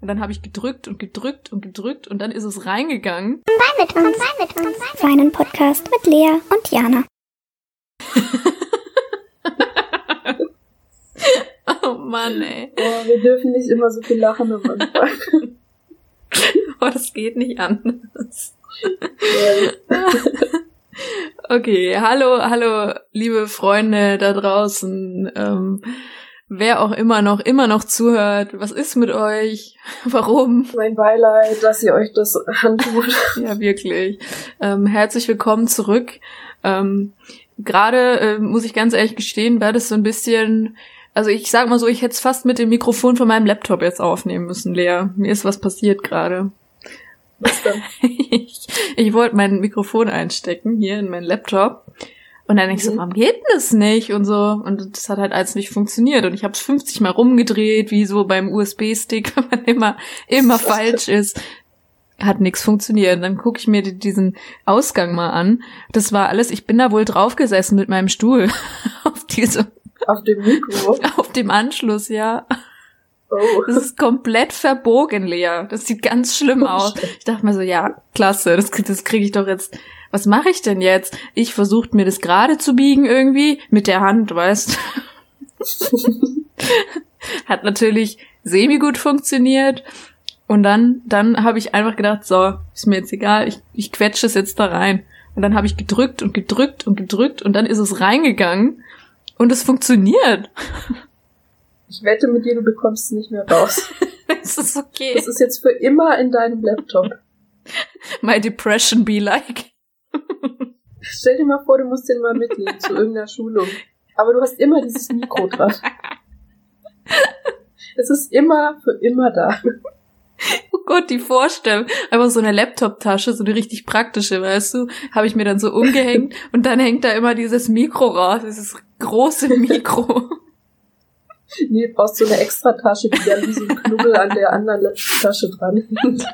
Und dann habe ich gedrückt und gedrückt und gedrückt und dann ist es reingegangen. Wein mit uns, Wein mit uns. Weinen Podcast mit Lea und Jana. oh Mann, ey. Boah, wir dürfen nicht immer so viel lachen am Anfang. oh, das geht nicht anders. okay, hallo, hallo, liebe Freunde da draußen. Ähm, wer auch immer noch, immer noch zuhört. Was ist mit euch? Warum? Mein Beileid, dass ihr euch das antut. ja, wirklich. Ähm, herzlich willkommen zurück. Ähm, Gerade äh, muss ich ganz ehrlich gestehen, war das so ein bisschen, also ich sag mal so, ich hätte es fast mit dem Mikrofon von meinem Laptop jetzt aufnehmen müssen, Lea. Mir ist was passiert gerade. Was denn? ich, ich wollte mein Mikrofon einstecken hier in meinen Laptop. Und dann ich so, warum geht denn das nicht? Und so. Und das hat halt alles nicht funktioniert. Und ich habe es 50 Mal rumgedreht, wie so beim USB-Stick, wenn man immer, immer falsch ist. Hat nichts funktioniert. Dann gucke ich mir diesen Ausgang mal an. Das war alles, ich bin da wohl draufgesessen mit meinem Stuhl. auf diesem. Auf dem Mikro? Auf dem Anschluss, ja. Oh. Das ist komplett verbogen, Lea. Das sieht ganz schlimm aus. Ich dachte mir so, ja, klasse, das, das kriege ich doch jetzt. Was mache ich denn jetzt? Ich versucht mir das gerade zu biegen irgendwie mit der Hand, weißt. Hat natürlich semi gut funktioniert. Und dann, dann habe ich einfach gedacht, so, ist mir jetzt egal, ich, ich quetsche es jetzt da rein. Und dann habe ich gedrückt und gedrückt und gedrückt und dann ist es reingegangen und es funktioniert. Ich wette mit dir, du bekommst es nicht mehr raus. es ist okay. Das ist jetzt für immer in deinem Laptop. My depression be like. Stell dir mal vor, du musst den mal mitnehmen zu irgendeiner Schulung. Aber du hast immer dieses Mikro dran. Es ist immer für immer da. Oh Gott, die Vorstellung. Einfach so eine Laptop-Tasche, so eine richtig praktische, weißt du, habe ich mir dann so umgehängt und dann hängt da immer dieses Mikro raus, dieses große Mikro. Nee, brauchst du so eine extra Tasche, die dann wie so ein Knubbel an der anderen Tasche dran hängt.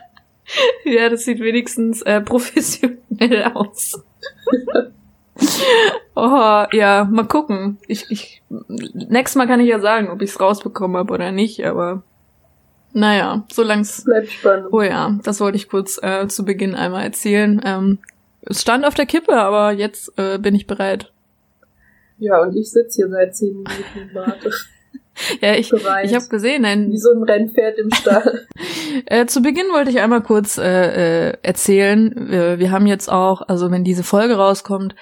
Ja, das sieht wenigstens äh, professionell aus. oh, ja, mal gucken. Ich, ich, nächstes Mal kann ich ja sagen, ob ich es rausbekommen habe oder nicht, aber naja, solang's. Bleibt spannend. Oh ja, das wollte ich kurz äh, zu Beginn einmal erzählen. Ähm, es stand auf der Kippe, aber jetzt äh, bin ich bereit. Ja, und ich sitze hier seit zehn Minuten und warte. Ja, ich, ich habe gesehen, ein, Wie so ein Rennpferd im Stall. äh, zu Beginn wollte ich einmal kurz äh, äh, erzählen, wir, wir haben jetzt auch, also wenn diese Folge rauskommt,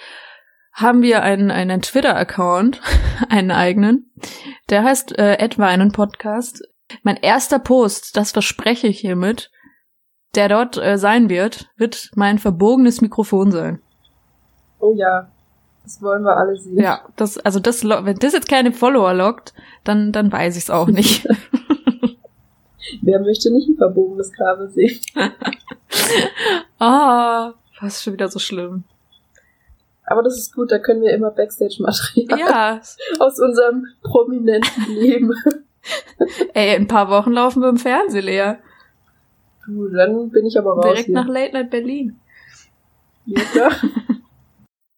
haben wir einen, einen Twitter-Account, einen eigenen, der heißt äh, Edweinen Podcast. Mein erster Post, das verspreche ich hiermit, der dort äh, sein wird, wird mein verbogenes Mikrofon sein. Oh ja, das wollen wir alle sehen. Ja, das, also das, wenn das jetzt keine Follower lockt, dann, dann weiß ich es auch nicht. Wer möchte nicht ein verbogenes Kabel sehen? Ah, fast schon wieder so schlimm. Aber das ist gut, da können wir immer Backstage-Material Ja, aus unserem prominenten Leben. ey, in ein paar Wochen laufen wir im Fernsehen leer. Du, dann bin ich aber raus Direkt hier. nach Late Night Berlin. Ja, klar.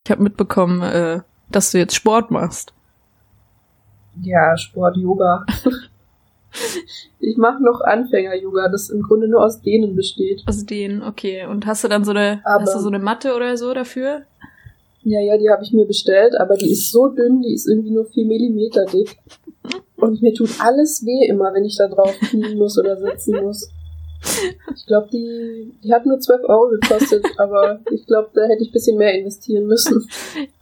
Ich habe mitbekommen, äh, dass du jetzt Sport machst. ja, Sport, Yoga. Ich mache noch Anfänger-Yoga, das im Grunde nur aus denen besteht. Aus denen, okay. Und hast du dann so eine, Aber- hast du so eine Matte oder so dafür? Ja, ja, die habe ich mir bestellt, aber die ist so dünn, die ist irgendwie nur vier Millimeter dick. Und mir tut alles weh immer, wenn ich da drauf knien muss oder sitzen muss. Ich glaube, die, die hat nur 12 Euro gekostet, aber ich glaube, da hätte ich ein bisschen mehr investieren müssen.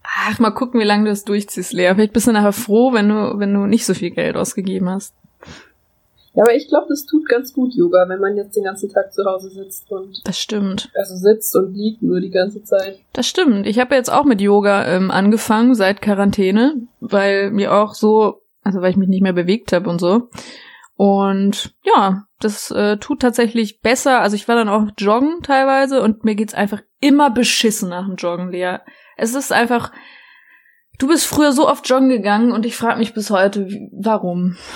Ach, mal gucken, wie lange du das durchziehst, Lea. Vielleicht bist du nachher froh, wenn du, wenn du nicht so viel Geld ausgegeben hast. Ja, aber ich glaube, das tut ganz gut Yoga, wenn man jetzt den ganzen Tag zu Hause sitzt und Das stimmt. also sitzt und liegt nur die ganze Zeit. Das stimmt. Ich habe jetzt auch mit Yoga ähm, angefangen seit Quarantäne, weil mir auch so, also weil ich mich nicht mehr bewegt habe und so. Und ja, das äh, tut tatsächlich besser. Also ich war dann auch joggen teilweise und mir geht's einfach immer beschissen nach dem Joggen, Lea. Es ist einfach. Du bist früher so oft joggen gegangen und ich frage mich bis heute, warum.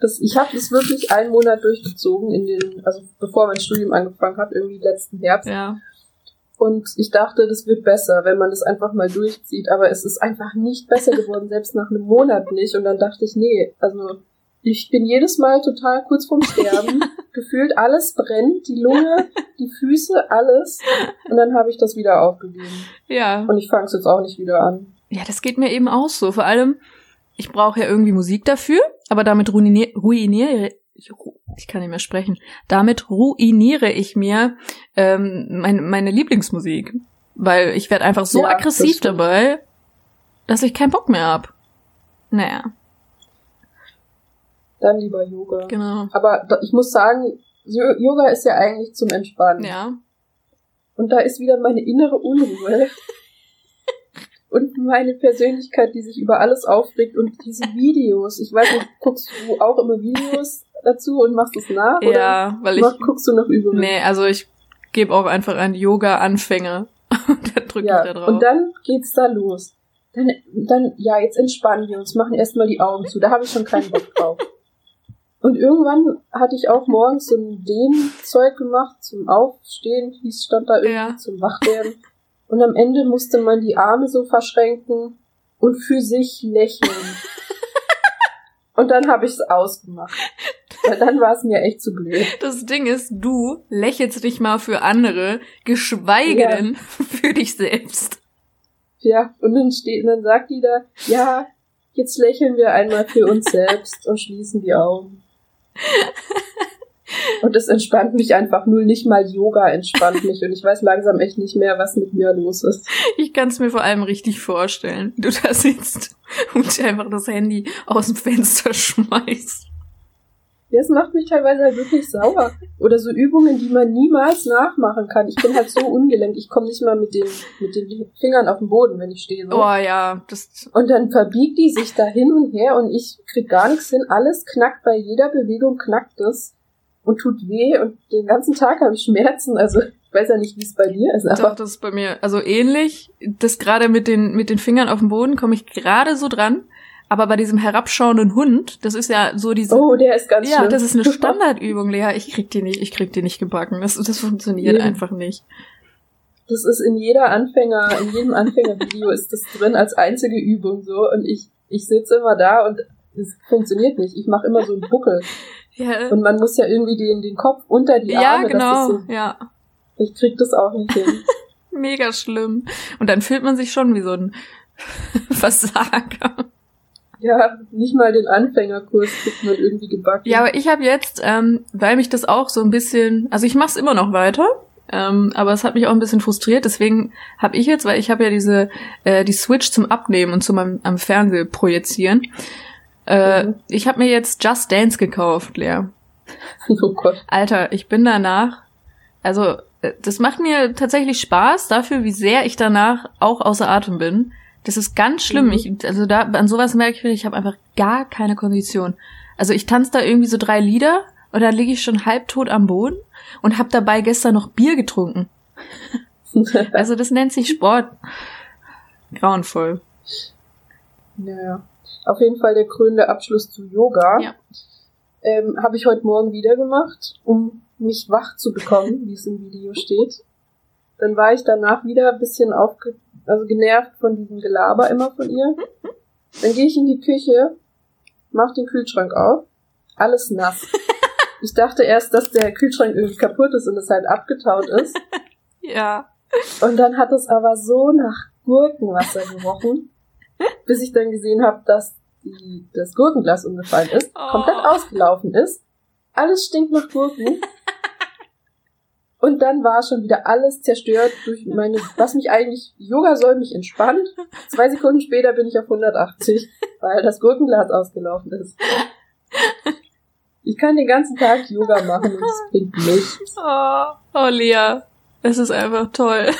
Das, ich habe das wirklich einen Monat durchgezogen in den, also bevor mein Studium angefangen hat, irgendwie letzten Herbst. Ja. Und ich dachte, das wird besser, wenn man das einfach mal durchzieht. Aber es ist einfach nicht besser geworden, selbst nach einem Monat nicht. Und dann dachte ich, nee, also Ich bin jedes Mal total kurz vorm Sterben. Gefühlt alles brennt, die Lunge, die Füße, alles. Und dann habe ich das wieder aufgegeben. Ja. Und ich fange es jetzt auch nicht wieder an. Ja, das geht mir eben auch so. Vor allem, ich brauche ja irgendwie Musik dafür, aber damit ruiniere, ruiniere ich, ich kann nicht mehr sprechen. Damit ruiniere ich mir ähm, meine, meine Lieblingsmusik. Weil ich werde einfach so Ja, das aggressiv stimmt. dabei, dass ich keinen Bock mehr hab. Naja, Dann lieber Yoga. genau. Aber ich muss sagen, Yoga ist ja eigentlich zum Entspannen. Ja. Und da ist wieder meine innere Unruhe. Und meine Persönlichkeit, die sich über alles aufregt und diese Videos. Ich weiß nicht, guckst du auch immer Videos dazu und machst es nach? Oder Ja, weil ich. guckst du noch Übungen? Nee, also ich gebe auch einfach ein Yoga-Anfänger. Und dann drücke ich da Ja, drauf. und dann geht's da los. Dann, dann, ja, jetzt entspannen wir uns, machen erstmal die Augen zu. Da habe ich schon keinen Bock drauf. Und irgendwann hatte ich auch morgens so ein Dehnzeug gemacht zum Aufstehen, es stand da irgendwie, Ja. zum Wachwerden. Und am Ende musste man die Arme so verschränken und für sich lächeln. und dann habe ich es ausgemacht. Weil dann war es mir echt zu blöd. Das Ding ist, du lächelst nicht mal für andere, geschweige Ja. denn für dich selbst. Ja, und dann steht, und dann sagt die da, ja, jetzt lächeln wir einmal für uns selbst und schließen die Augen. Und das entspannt mich einfach null, nicht mal Yoga entspannt mich und ich weiß langsam echt nicht mehr, was mit mir los ist. Ich kann es mir vor allem richtig vorstellen, wie du da sitzt und einfach das Handy aus dem Fenster schmeißt. Das macht mich teilweise halt wirklich sauer. Oder so Übungen, die man niemals nachmachen kann. Ich bin halt so ungelenkt, ich komme nicht mal mit den, mit den Fingern auf den Boden, wenn ich stehe. So. Oh ja, das. Und dann verbiegt die sich da hin und her und ich krieg gar nichts hin. Alles knackt bei jeder Bewegung, knackt es und tut weh und den ganzen Tag habe ich Schmerzen. Also ich weiß ja nicht, wie es bei dir ist, Doch, aber das ist bei mir also ähnlich. Das gerade mit den mit den Fingern auf dem Boden komme ich gerade so dran. Aber bei diesem herabschauenden Hund, das ist ja so diese. oh, der ist ganz ja, schlimm. das ist eine Standardübung, Lea. Ich krieg die nicht, ich krieg die nicht gebacken. Das, das funktioniert Nee. einfach nicht. Das ist in jeder Anfänger, in jedem Anfängervideo ist das drin als einzige Übung so und ich ich sitze immer da und es funktioniert nicht. Ich mache immer so einen Buckel Ja, und man muss ja irgendwie den den Kopf unter die ja Arme. genau. Das ist so, Ja, ich krieg das auch nicht hin. mega schlimm. Und dann fühlt man sich schon wie so ein Versager. Ja, nicht mal den Anfängerkurs kriegt man irgendwie gebacken. Ja, aber ich habe jetzt, ähm, weil mich das auch so ein bisschen, also ich mache es immer noch weiter, ähm, aber es hat mich auch ein bisschen frustriert. Deswegen habe ich jetzt, weil ich habe ja diese äh, die Switch zum Abnehmen und zum am, am Fernseher projizieren. Äh, Mhm. Ich habe mir jetzt Just Dance gekauft, Lea. Oh Gott. Alter, ich bin danach, also äh, das macht mir tatsächlich Spaß dafür, wie sehr ich danach auch außer Atem bin. Das ist ganz schlimm. Mhm. Ich, also da an sowas merke ich, ich habe einfach gar keine Kondition. Also ich tanze da irgendwie so drei Lieder und dann liege ich schon halbtot am Boden und habe dabei gestern noch Bier getrunken. Also das nennt sich Sport. Grauenvoll. Naja. Auf jeden Fall der krönende Abschluss zu Yoga. Ja. Ähm, Habe ich heute Morgen wieder gemacht, um mich wach zu bekommen, wie es im Video steht. Dann war ich danach wieder ein bisschen aufge also genervt von diesem Gelaber immer von ihr. Dann gehe ich in die Küche, mach den Kühlschrank auf, alles nass. Ich dachte erst, dass der Kühlschrank irgendwie kaputt ist und es halt abgetaut ist. Ja. Und dann hat es aber so nach Gurkenwasser gerochen, bis ich dann gesehen habe, dass die, das Gurkenglas umgefallen ist, Oh. komplett ausgelaufen ist. Alles stinkt nach Gurken. Und dann war schon wieder alles zerstört durch meine, was mich eigentlich, Yoga soll mich entspannen. Zwei Sekunden später bin ich auf 180, weil das Gurkenglas ausgelaufen ist. Ich kann den ganzen Tag Yoga machen und es bringt nichts. Oh, oh Lea, es ist einfach toll.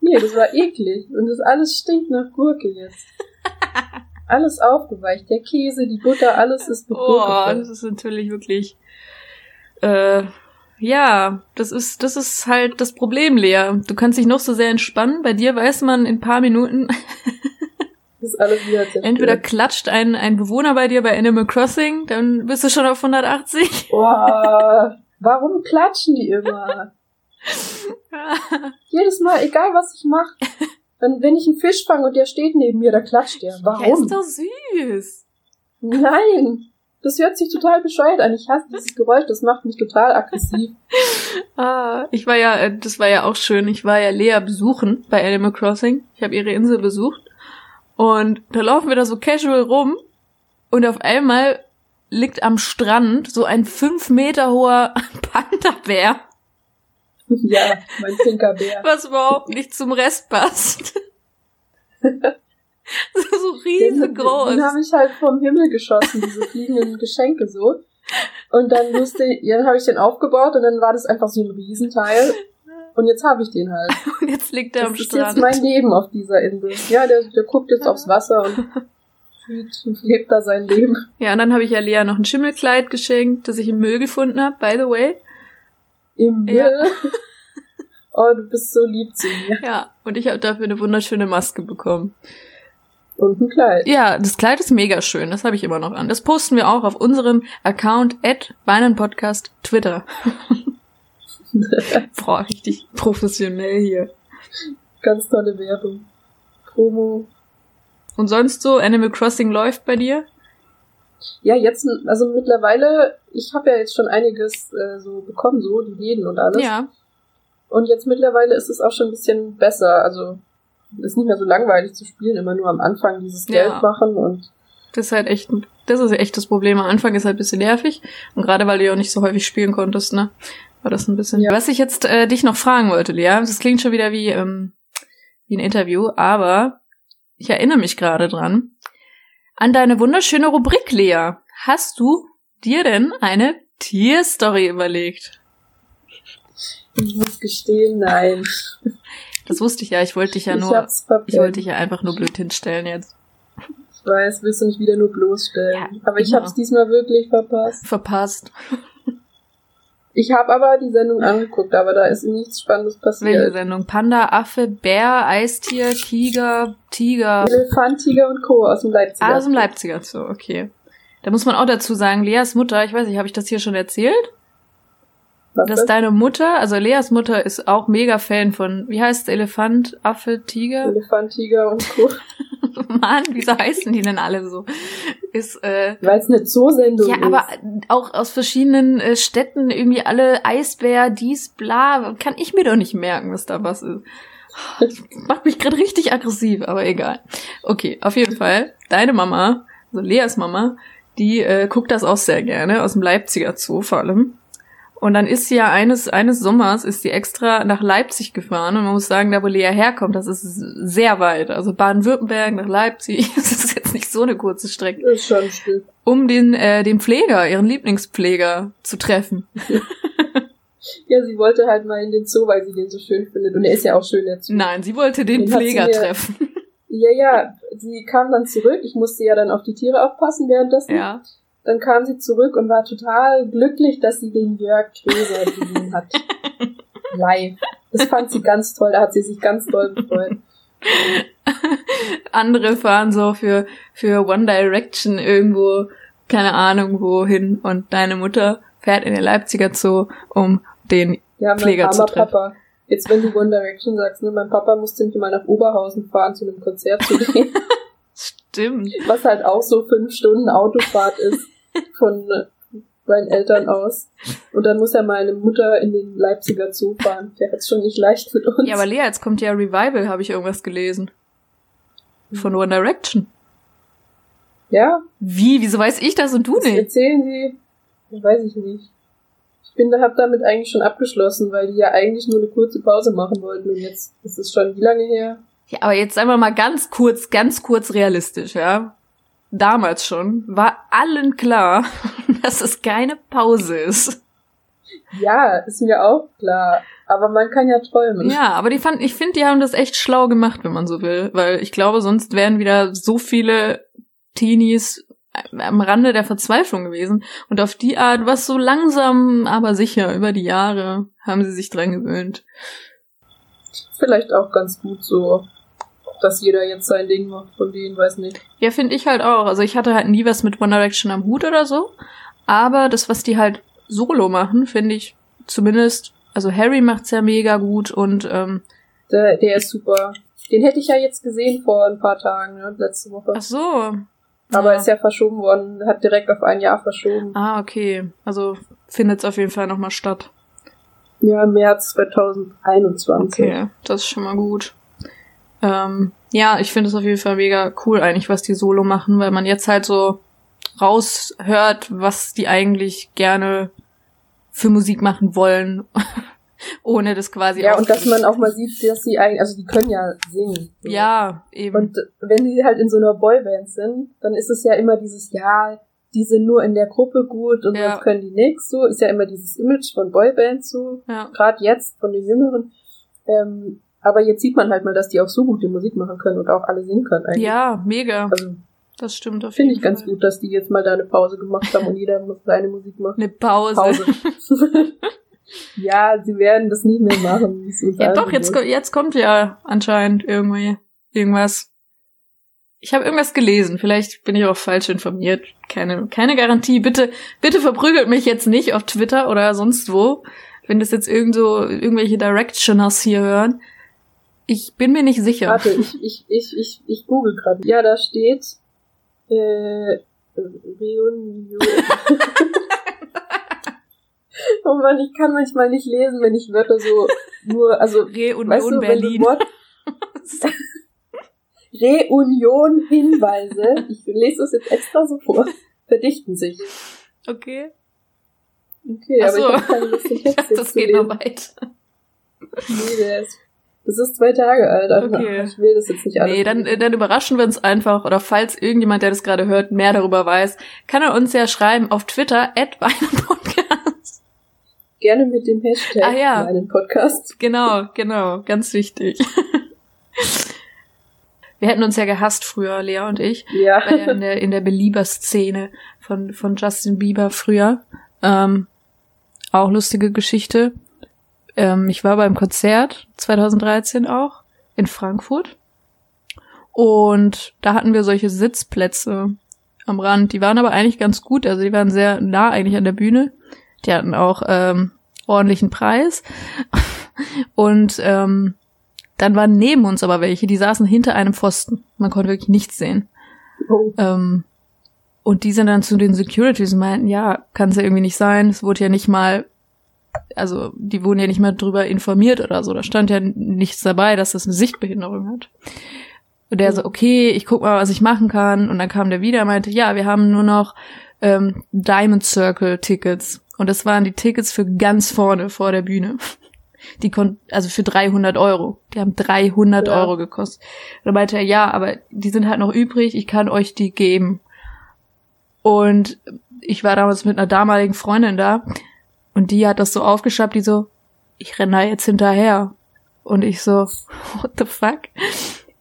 Nee, das war eklig. Und das alles stinkt nach Gurke jetzt. Alles aufgeweicht. Der Käse, die Butter, alles ist mit Gurke. Oh, das ist natürlich wirklich. Äh, ja, das ist, das ist halt das Problem, Lea. Du kannst dich noch so sehr entspannen. Bei dir weiß man in ein paar Minuten, ist alles wieder zerstört. entweder klatscht ein, ein Bewohner bei dir bei Animal Crossing, dann bist du schon auf 180. Boah, warum klatschen die immer? Jedes Mal, egal was ich mache. Dann, wenn ich einen Fisch fange und der steht neben mir, da klatscht der. Warum? ist doch süß. Nein! Das hört sich total bescheuert an. Ich hasse dieses Geräusch, das macht mich total aggressiv. Ah, ich war ja, äh, das war ja auch schön. Ich war ja Lea besuchen bei Animal Crossing. Ich habe ihre Insel besucht. Und da laufen wir da so casual rum. Und auf einmal liegt am Strand so ein fünf Meter hoher Panda-Bär. Ja, mein pinker Bär. Was überhaupt nicht zum Rest passt. so riesengroß. Den, den habe ich halt vom Himmel geschossen, diese fliegenden Geschenke so. Und dann musste, ja, dann habe ich den aufgebaut und dann war das einfach so ein Riesenteil. Und jetzt habe ich den halt. Und jetzt liegt er das am ist Strand. jetzt mein Leben auf dieser Insel. Ja, der, der guckt jetzt aufs Wasser und fühlt und lebt da sein Leben. Ja, und dann habe ich ja Lea noch ein Schimmelkleid geschenkt, das ich im Müll gefunden habe, by the way. Im Müll. Ja. Oh, du bist so lieb zu mir. Ja, und ich habe dafür eine wunderschöne Maske bekommen. Und ein Kleid. Ja, das Kleid ist mega schön, das habe ich immer noch an. Das posten wir auch auf unserem Account at Podcast Twitter. Boah, richtig professionell hier. Ganz tolle Werbung. Promo. Und sonst so, Animal Crossing läuft bei dir? Ja, jetzt, also mittlerweile, ich habe ja jetzt schon einiges äh, so bekommen, so die Läden und alles. Ja. Und jetzt mittlerweile ist es auch schon ein bisschen besser. Also ist nicht mehr so langweilig zu spielen, immer nur am Anfang dieses Ja. Geld machen und Das ist halt echt, das ist echt das Problem. Am Anfang ist halt ein bisschen nervig. Und gerade weil du ja auch nicht so häufig spielen konntest, ne? War das ein bisschen. Ja. Was ich jetzt äh, dich noch fragen wollte, Lea, das klingt schon wieder wie, ähm, wie ein Interview, aber ich erinnere mich gerade dran. An deine wunderschöne Rubrik, Lea. Hast du dir denn eine Tierstory überlegt? ich muss gestehen, nein. Das wusste ich ja, ich wollte dich ja ich nur, ich wollte dich ja einfach nur blöd hinstellen jetzt. Ich weiß, willst du nicht wieder nur bloßstellen. Ja, aber ich genau. hab's diesmal wirklich verpasst. Verpasst. Ich habe aber die Sendung angeguckt, aber da ist nichts Spannendes Welche passiert. Sendung? Panda, Affe, Bär, Eistier, Tiger, Tiger. Elefant, Tiger und Co. aus dem Leipziger. Ah, aus dem Leipziger Zoo, okay. Da muss man auch dazu sagen, Leas Mutter, ich weiß nicht, habe ich das hier schon erzählt? Was Dass das? deine Mutter, also Leas Mutter ist auch mega Fan von, wie heißt es, Elefant, Affe, Tiger? Elefant, Tiger und Co. Mann, wieso heißen die denn alle so? Ist, äh, Weil es eine Zoosendung ja, ist. aber auch aus verschiedenen äh, Städten irgendwie alle Eisbär, dies, bla, kann ich mir doch nicht merken, was da was ist. Das macht mich gerade richtig aggressiv, aber egal. Okay, auf jeden Fall, deine Mama, also Leas Mama, die äh, guckt das auch sehr gerne, aus dem Leipziger Zoo vor allem. Und dann ist sie ja eines, eines Sommers ist sie extra nach Leipzig gefahren und man muss sagen, da wo Lea herkommt, das ist sehr weit. Also Baden-Württemberg nach Leipzig, das ist jetzt nicht so eine kurze Strecke ist schon ein Stück. um den, äh, den Pfleger, ihren Lieblingspfleger zu treffen. Ja, sie wollte halt mal in den Zoo, weil sie den so schön findet. Und er ist ja auch schön, Zoo. Nein, sie wollte den, Den Pfleger mir- treffen. Ja, ja, sie kam dann zurück. Ich musste ja dann auf die Tiere aufpassen währenddessen. Ja. Dann kam sie zurück und war total glücklich, dass sie den Jörg Gräser gesehen hat. Live. Das fand sie ganz toll. Da hat sie sich ganz toll gefreut. Andere fahren so für, für One Direction irgendwo, keine Ahnung wohin. Und deine Mutter fährt in den Leipziger Zoo, um den Ja, mein Pfleger zu treffen. Papa. Jetzt, wenn du One Direction sagst, ne, mein Papa musste mich mal nach Oberhausen fahren, zu einem Konzert zu gehen. Stimmt. was halt auch so fünf Stunden Autofahrt ist von äh, seinen Eltern aus. Und dann muss er meine Mutter in den Leipziger Zoo fahren. Der hat's schon nicht leicht mit uns. Ja, aber Lea, jetzt kommt ja Revival, habe ich irgendwas gelesen. Von One Direction. ja, Wie? Wieso weiß ich das und du das nicht? erzählen sie. Ja, weiß ich nicht. Ich bin da, hab damit eigentlich schon abgeschlossen, weil die ja eigentlich nur eine kurze Pause machen wollten. Und jetzt ist es schon wie lange her? Ja, aber jetzt einmal mal ganz kurz, ganz kurz realistisch, ja. Damals schon war allen klar, dass es keine Pause ist. Ja, ist mir auch klar. Aber man kann ja träumen. Ja, aber die fand, ich finde, die haben das echt schlau gemacht, wenn man so will, weil ich glaube, sonst wären wieder so viele Teenies am Rande der Verzweiflung gewesen. Und auf die Art, was so langsam, aber sicher über die Jahre, haben sie sich dran gewöhnt. Vielleicht auch ganz gut so, dass jeder jetzt sein Ding macht von denen, weiß nicht. Ja, finde ich halt auch. Also ich hatte halt nie was mit One Direction am Hut oder so. Aber das, was die halt solo machen, finde ich zumindest, also Harry macht's ja mega gut und ähm, Der, der ist super. Den hätte ich ja jetzt gesehen vor ein paar Tagen, ne, letzte Woche. ach so. Aber Ja. ist ja verschoben worden, hat direkt auf ein Jahr verschoben. Ah, okay. Also findet's auf jeden Fall nochmal statt. Ja, im März 2021. Okay, das ist schon mal gut. Ähm, ja, ich finde es auf jeden Fall mega cool eigentlich, was die Solo machen, weil man jetzt halt so raushört, was die eigentlich gerne für Musik machen wollen, ohne das quasi Ja, und dass man auch mal sieht, dass sie eigentlich, also die können ja singen. So. Ja, eben. Und wenn die halt in so einer Boyband sind, dann ist es ja immer dieses, ja, die sind nur in der Gruppe gut und Ja. sonst können die nix, so. Ist ja immer dieses Image von Boybands so. ja. Gerade jetzt von den Jüngeren. Ähm, aber jetzt sieht man halt mal, dass die auch so gute Musik machen können und auch alle singen können eigentlich. ja, mega. Also Das stimmt auf finde ich ganz Fall. gut, dass die jetzt mal da eine Pause gemacht haben und jeder muss seine Musik machen. Eine Pause. Pause. ja, sie werden das nicht mehr machen. Ja, doch, jetzt, jetzt kommt ja anscheinend irgendwie irgendwas. Ich habe irgendwas gelesen. Vielleicht bin ich auch falsch informiert. Keine, keine Garantie. Bitte, bitte verprügelt mich jetzt nicht auf Twitter oder sonst wo, wenn das jetzt irgend so irgendwelche Directioners hier hören. Ich bin mir nicht sicher. Warte, ich, ich, ich, ich, ich google gerade. Ja, da steht äh, Reunion. oh Mann, ich kann manchmal nicht lesen, wenn ich Wörter so nur, also Reunion weißt du, Berlin. Wort Reunion Hinweise, ich lese das jetzt extra so vor, verdichten sich. okay. Okay, Ach aber so. ich habe keine Lust, den Ich Text dachte, jetzt das geht noch weiter. Nee, der ist, das ist zwei Tage alt. Also Okay. Ich will das jetzt nicht alles. Nee, dann, dann überraschen wir uns einfach. Oder falls irgendjemand, der das gerade hört, mehr darüber weiß, kann er uns ja schreiben auf Twitter, at Podcast. Gerne mit dem Hashtag Ah, ja. meinen Podcast. Genau, genau, ganz wichtig. Wir hätten uns ja gehasst früher, Lea und ich, ja in der, in der Belieber-Szene von, von Justin Bieber früher. Ähm, auch lustige Geschichte. Ähm, ich war beim Konzert 2013 auch in Frankfurt. Und da hatten wir solche Sitzplätze am Rand. Die waren aber eigentlich ganz gut. Also die waren sehr nah eigentlich an der Bühne. Die hatten auch ähm, ordentlichen Preis. Und ähm, dann waren neben uns aber welche, die saßen hinter einem Pfosten. Man konnte wirklich nichts sehen. Oh. Ähm, und die sind dann zu den Securities und meinten, ja, kann es ja irgendwie nicht sein. Es wurde ja nicht mal, also die wurden ja nicht mal drüber informiert oder so. Da stand ja nichts dabei, dass das eine Sichtbehinderung hat. Und der so, okay, ich guck mal, was ich machen kann. Und dann kam der wieder und meinte, ja, wir haben nur noch ähm, Diamond Circle Tickets. Und das waren die Tickets für ganz vorne vor der Bühne. Die konnten, also für 300 Euro. Die haben 300 Ja. Euro gekostet. Und dann meinte er, ja, aber die sind halt noch übrig, ich kann euch die geben. Und ich war damals mit einer damaligen Freundin da und die hat das so aufgeschnappt, die so, ich renne da jetzt hinterher. Und ich so, what the fuck?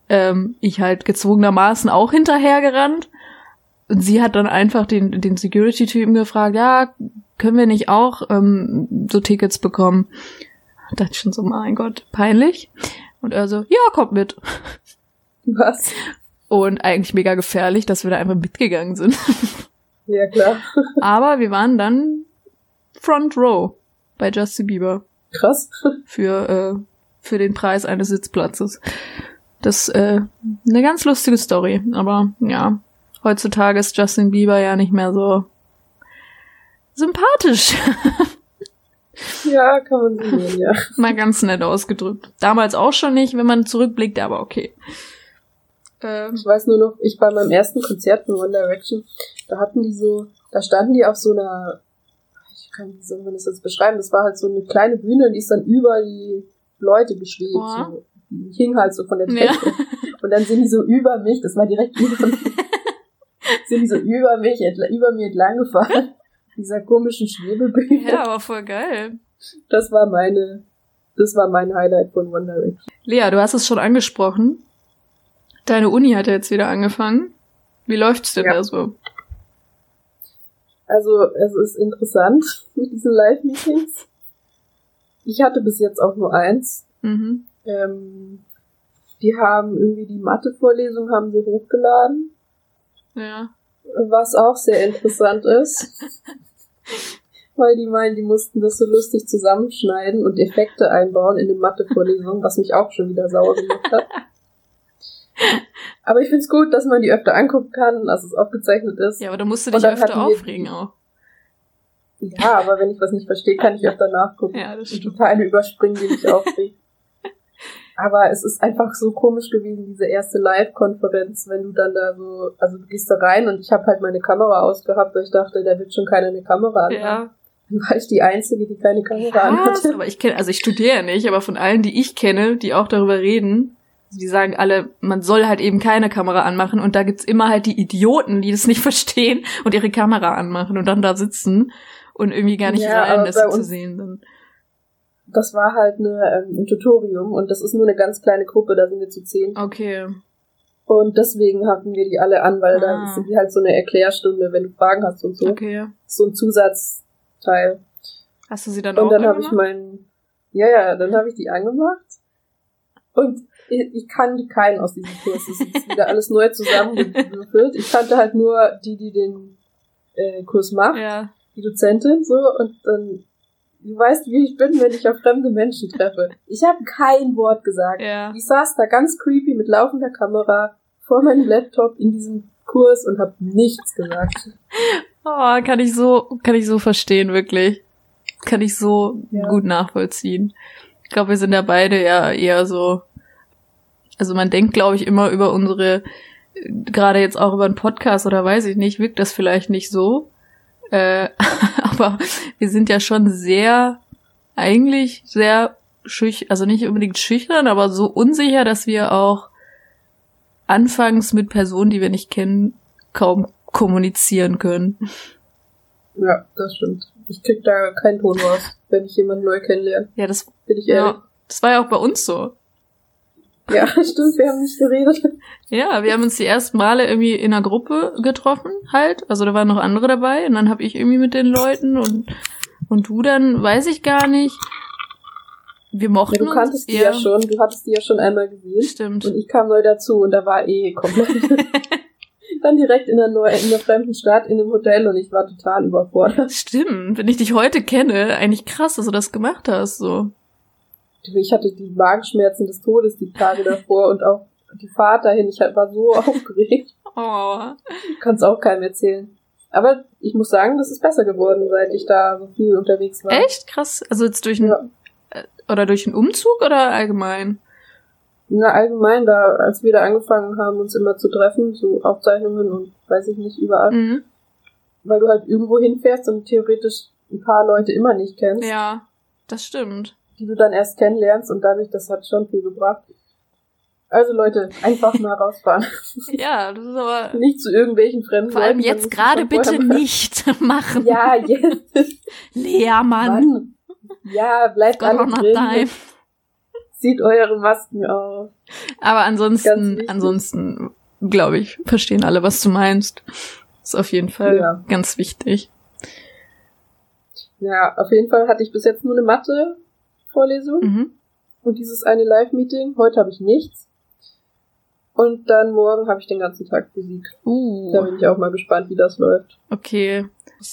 Ähm, ich halt gezwungenermaßen auch hinterhergerannt. Und sie hat dann einfach den, den Security-Typen gefragt, ja, können wir nicht auch ähm, so Tickets bekommen? Da dachte ich schon so, mein Gott, peinlich. Und er so, ja, kommt mit. Was? Und eigentlich mega gefährlich, dass wir da einfach mitgegangen sind. Ja, klar. Aber wir waren dann Front Row bei Justin Bieber Krass. für, äh, für den Preis eines Sitzplatzes. Das äh, eine ganz lustige Story. Aber ja, heutzutage ist Justin Bieber ja nicht mehr so sympathisch. Ja, kann man so sehen, ja. Mal ganz nett ausgedrückt. Damals auch schon nicht, wenn man zurückblickt, aber okay. Ähm, Ich weiß nur noch, ich bei meinem ersten Konzert von One Direction, da hatten die so, da standen die auf so einer, kann, soll man das jetzt beschreiben, das war halt so eine kleine Bühne, die ist dann über die Leute geschwebt. Ja. So. Die hing halt so von der Ja. Decke. Und dann sind die so über mich, das war direkt über mich, sind die so über mich, über mir entlang gefahren. Dieser komischen Schwebebühne. ja, aber voll geil. Das war meine, das war mein Highlight von One Direction. Lea, du hast es schon angesprochen. Deine Uni hat ja jetzt wieder angefangen. Wie läuft's denn Ja. da so? Also, es ist interessant mit diesen Live-Meetings. Ich hatte bis jetzt auch nur eins. Mhm. Ähm, die haben irgendwie die Mathe-Vorlesung haben sie hochgeladen, Ja. was auch sehr interessant ist. Weil die meinen, die mussten das so lustig zusammenschneiden und Effekte einbauen in die Mathe-Vorlesung, was mich auch schon wieder sauer gemacht hat. Aber ich find's gut, dass man die öfter angucken kann, dass es aufgezeichnet ist. Ja, aber da musst du Und dich öfter aufregen auch. Ja, aber wenn ich was nicht verstehe, kann ich öfter nachgucken. Ja, das und stimmt. die Teile überspringen, die mich aufregen. Aber es ist einfach so komisch gewesen, diese erste Live-Konferenz, wenn du dann da so, also du gehst da rein und ich habe halt meine Kamera ausgehabt, weil ich dachte, da wird schon keiner eine Kamera anhaben. Ja. Dann war ich die Einzige, die keine Kamera Was? anhatte. Aber ich kenne, also ich studiere ja nicht, aber von allen, die ich kenne, die auch darüber reden, die sagen alle, man soll halt eben keine Kamera anmachen und da gibt's immer halt die Idioten, die das nicht verstehen und ihre Kamera anmachen und dann da sitzen und irgendwie gar nicht Ja, rein, dass sie zu sehen sind. Das war halt eine, ähm, ein Tutorium und das ist nur eine ganz kleine Gruppe, da sind wir zu zehn. Okay. Und deswegen hatten wir die alle an, weil da Ah. sind die halt so eine Erklärstunde, wenn du Fragen hast und so. Okay. So ein Zusatzteil. Hast du sie dann Und auch dann habe ich meinen, ja, ja, dann habe ich die angemacht. Und ich, ich kannte keinen aus diesem Kurs. Es ist wieder alles neu zusammengewürfelt. Ich kannte halt nur die, die den äh, Kurs macht, Ja. die Dozentin, so. Und dann, du weißt, wie ich bin, wenn ich auf fremde Menschen treffe. Ich habe kein Wort gesagt. Ja. Ich saß da ganz creepy mit laufender Kamera vor meinem Laptop in diesem Kurs und habe nichts gesagt. Oh, kann ich so, kann ich so verstehen, wirklich. Kann ich so Ja. gut nachvollziehen. Ich glaube, wir sind ja beide ja eher so, also man denkt, glaube ich, immer über unsere, gerade jetzt auch über einen Podcast oder weiß ich nicht, wirkt das vielleicht nicht so. Äh, aber wir sind ja schon sehr, eigentlich sehr schüch, also nicht unbedingt schüchtern, aber so unsicher, dass wir auch anfangs mit Personen, die wir nicht kennen, kaum kommunizieren können. Ja, das stimmt. Ich krieg da keinen Ton raus, wenn ich jemanden neu kennenlerne. Ja, das, Bin ich ehrlich. ja, das war ja auch bei uns so. Ja, stimmt, wir haben nicht geredet. Ja, wir haben uns die ersten Male irgendwie in einer Gruppe getroffen, halt. Also da waren noch andere dabei und dann habe ich irgendwie mit den Leuten und und du dann, weiß ich gar nicht. Wir Ja, mochten du kanntest uns die ja schon, du hattest die ja schon einmal gesehen. Stimmt. Und ich kam neu dazu und da war eh komplett. Dann direkt in einer, neu, in einer fremden Stadt in einem Hotel und ich war total überfordert. Stimmt. Wenn ich dich heute kenne, eigentlich krass, dass du das gemacht hast, so. Ich hatte die Magenschmerzen des Todes die Tage davor und auch die Fahrt dahin. Ich war so aufgeregt. Oh. Kann es auch keinem erzählen. Aber ich muss sagen, das ist besser geworden, seit ich da so viel unterwegs war. Echt? Krass. Also jetzt durch einen, Ja. oder durch einen Umzug oder allgemein? Na, allgemein, da, als wir da angefangen haben, uns immer zu treffen, so Aufzeichnungen und weiß ich nicht, überall, Mhm. weil du halt irgendwo hinfährst und theoretisch ein paar Leute immer nicht kennst, Ja, das stimmt. Die du dann erst kennenlernst und dadurch, das hat schon viel gebracht. Also Leute, einfach mal rausfahren. Ja, das ist aber nicht zu irgendwelchen fremden vor allem Leuten, jetzt gerade bitte mal- nicht machen. Ja, jetzt. Lea, Mann. Ja, bleibt alle drin. Zieht eure Masken auf. Aber ansonsten, ansonsten, glaube ich, verstehen alle, was du meinst. Ist auf jeden Fall Ja. ganz wichtig. Ja, auf jeden Fall hatte ich bis jetzt nur eine Mathe-Vorlesung. Mhm. und dieses eine Live-Meeting. Heute habe ich nichts. Und dann morgen habe ich den ganzen Tag Physik. Da Uh, bin ich auch mal gespannt, wie das läuft. okay.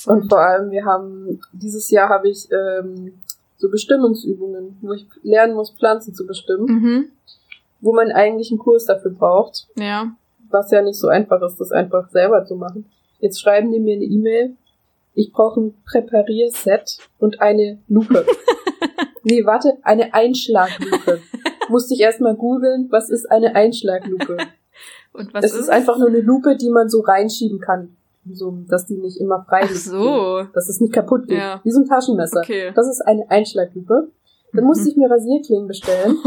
Und vor allem, wir haben, dieses Jahr habe ich ähm, so Bestimmungsübungen, wo ich lernen muss, Pflanzen zu bestimmen, Mhm. wo man eigentlich einen Kurs dafür braucht, Ja. was ja nicht so einfach ist, das einfach selber zu machen. Jetzt schreiben die mir eine E-Mail, ich brauche ein Präparierset und eine Lupe. nee, warte, eine Einschlaglupe. Musste ich erstmal googeln, was ist eine Einschlaglupe? Und was es ist ist einfach nur eine Lupe, die man so reinschieben kann. So, dass die nicht immer frei Ach liegt. so. Dass es nicht kaputt geht. Ja. Wie so ein Taschenmesser. Okay. Das ist eine Einschlaglupe. Dann musste Mhm. ich mir Rasierklingen bestellen.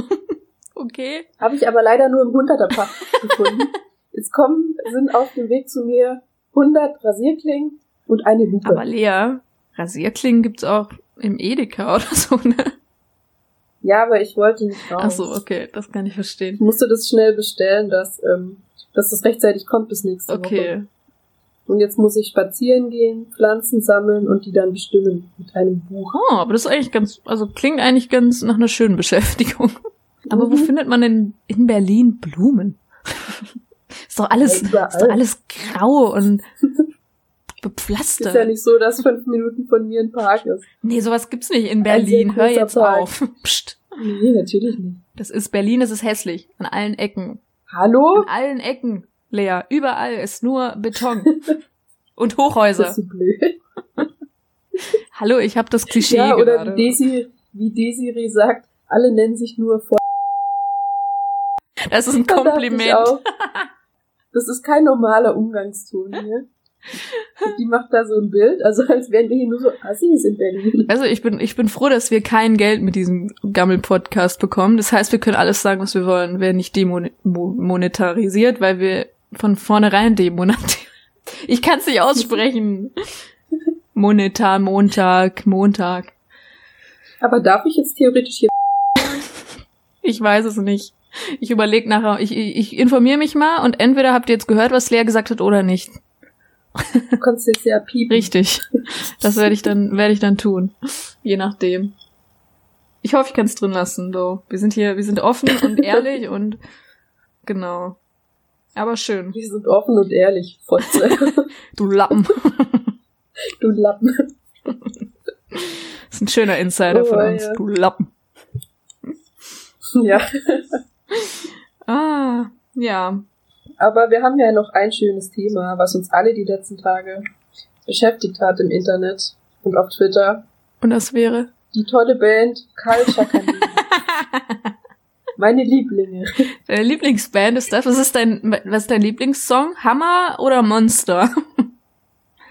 Okay. Habe ich aber leider nur im 100er-Pack gefunden. Jetzt kommen, sind auf dem Weg zu mir 100 Rasierklingen und eine Lupe. Aber Lea, Rasierklingen gibt's auch im Edeka oder so, ne? Ja, aber ich wollte nicht raus. Ach so, okay, das kann ich verstehen. Ich musste das schnell bestellen, dass, ähm, dass das rechtzeitig kommt bis nächste Woche. Okay. Und jetzt muss ich spazieren gehen, Pflanzen sammeln und die dann bestimmen mit einem Buch. Oh, aber das ist eigentlich ganz, also klingt eigentlich ganz nach einer schönen Beschäftigung. Aber wo Mhm. findet man denn in Berlin Blumen? ist doch alles, Ja, ist doch alles grau und Ist bepflastert. ja nicht so, dass fünf Minuten von mir ein Park ist. nee, sowas gibt's nicht in Berlin. Hör jetzt Park. auf. Psst. Nee, natürlich nicht. Das ist Berlin, das ist hässlich. An allen Ecken. Hallo? An allen Ecken, Lea. Überall ist nur Beton. Und Hochhäuser. Das ist so blöd. Hallo, ich habe das Klischee Ja, oder gerade. wie Desiree, wie Desiree sagt, alle nennen sich nur vor. Das ist ein Kompliment. Das ist kein normaler Umgangston hier. Die macht da so ein Bild, also als wären wir hier nur so Assis in Berlin. Also ich bin, ich bin froh, dass wir kein Geld mit diesem Gammel-Podcast bekommen. Das heißt, wir können alles sagen, was wir wollen. Wir werden nicht demonetarisiert, weil wir von vornherein demonetarisiert. Ich kann es nicht aussprechen. Monetar, Montag, Montag. Aber darf ich jetzt theoretisch hier Ich weiß es nicht. Ich überlege nachher, ich, ich, ich informiere mich mal und entweder habt ihr jetzt gehört, was Lea gesagt hat oder nicht. Du kannst jetzt ja piepen. Richtig. Das werde ich dann, werde ich dann tun. Je nachdem. Ich hoffe, ich kann es drin lassen, though. Wir sind hier, wir sind offen und ehrlich und genau. Aber schön. Wir sind offen und ehrlich, Fotze. Du Lappen. du Lappen. Das ist ein schöner Insider Oh, von uns. ja. Du Lappen. Ja. Ah, ja. Aber wir haben ja noch ein schönes Thema, was uns alle die letzten Tage beschäftigt hat im Internet und auf Twitter. Und das wäre? Die tolle Band Culture Candy. Meine Lieblinge. Deine Lieblingsband ist das? Was ist dein, was ist dein Lieblingssong? Hammer oder Monster?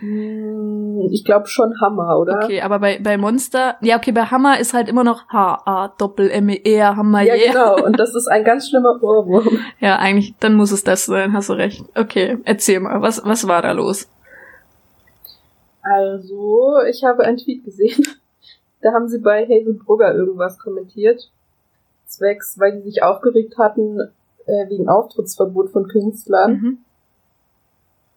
Hm, Ich glaube schon Hammer, oder? Okay, aber bei, bei Monster, ja, okay, bei Hammer ist halt immer noch H-A-Doppel-M-E-R, Hammer, Ja, genau. Und das ist ein ganz schlimmer Ohrwurm. Ja, eigentlich, dann muss es das sein, hast du recht. Okay, erzähl mal, was, was war da los? Also, ich habe einen Tweet gesehen. Da haben sie bei Hazel Brugger irgendwas kommentiert. Zwecks, weil die sich aufgeregt hatten äh, wegen Auftrittsverbot von Künstlern. Mhm.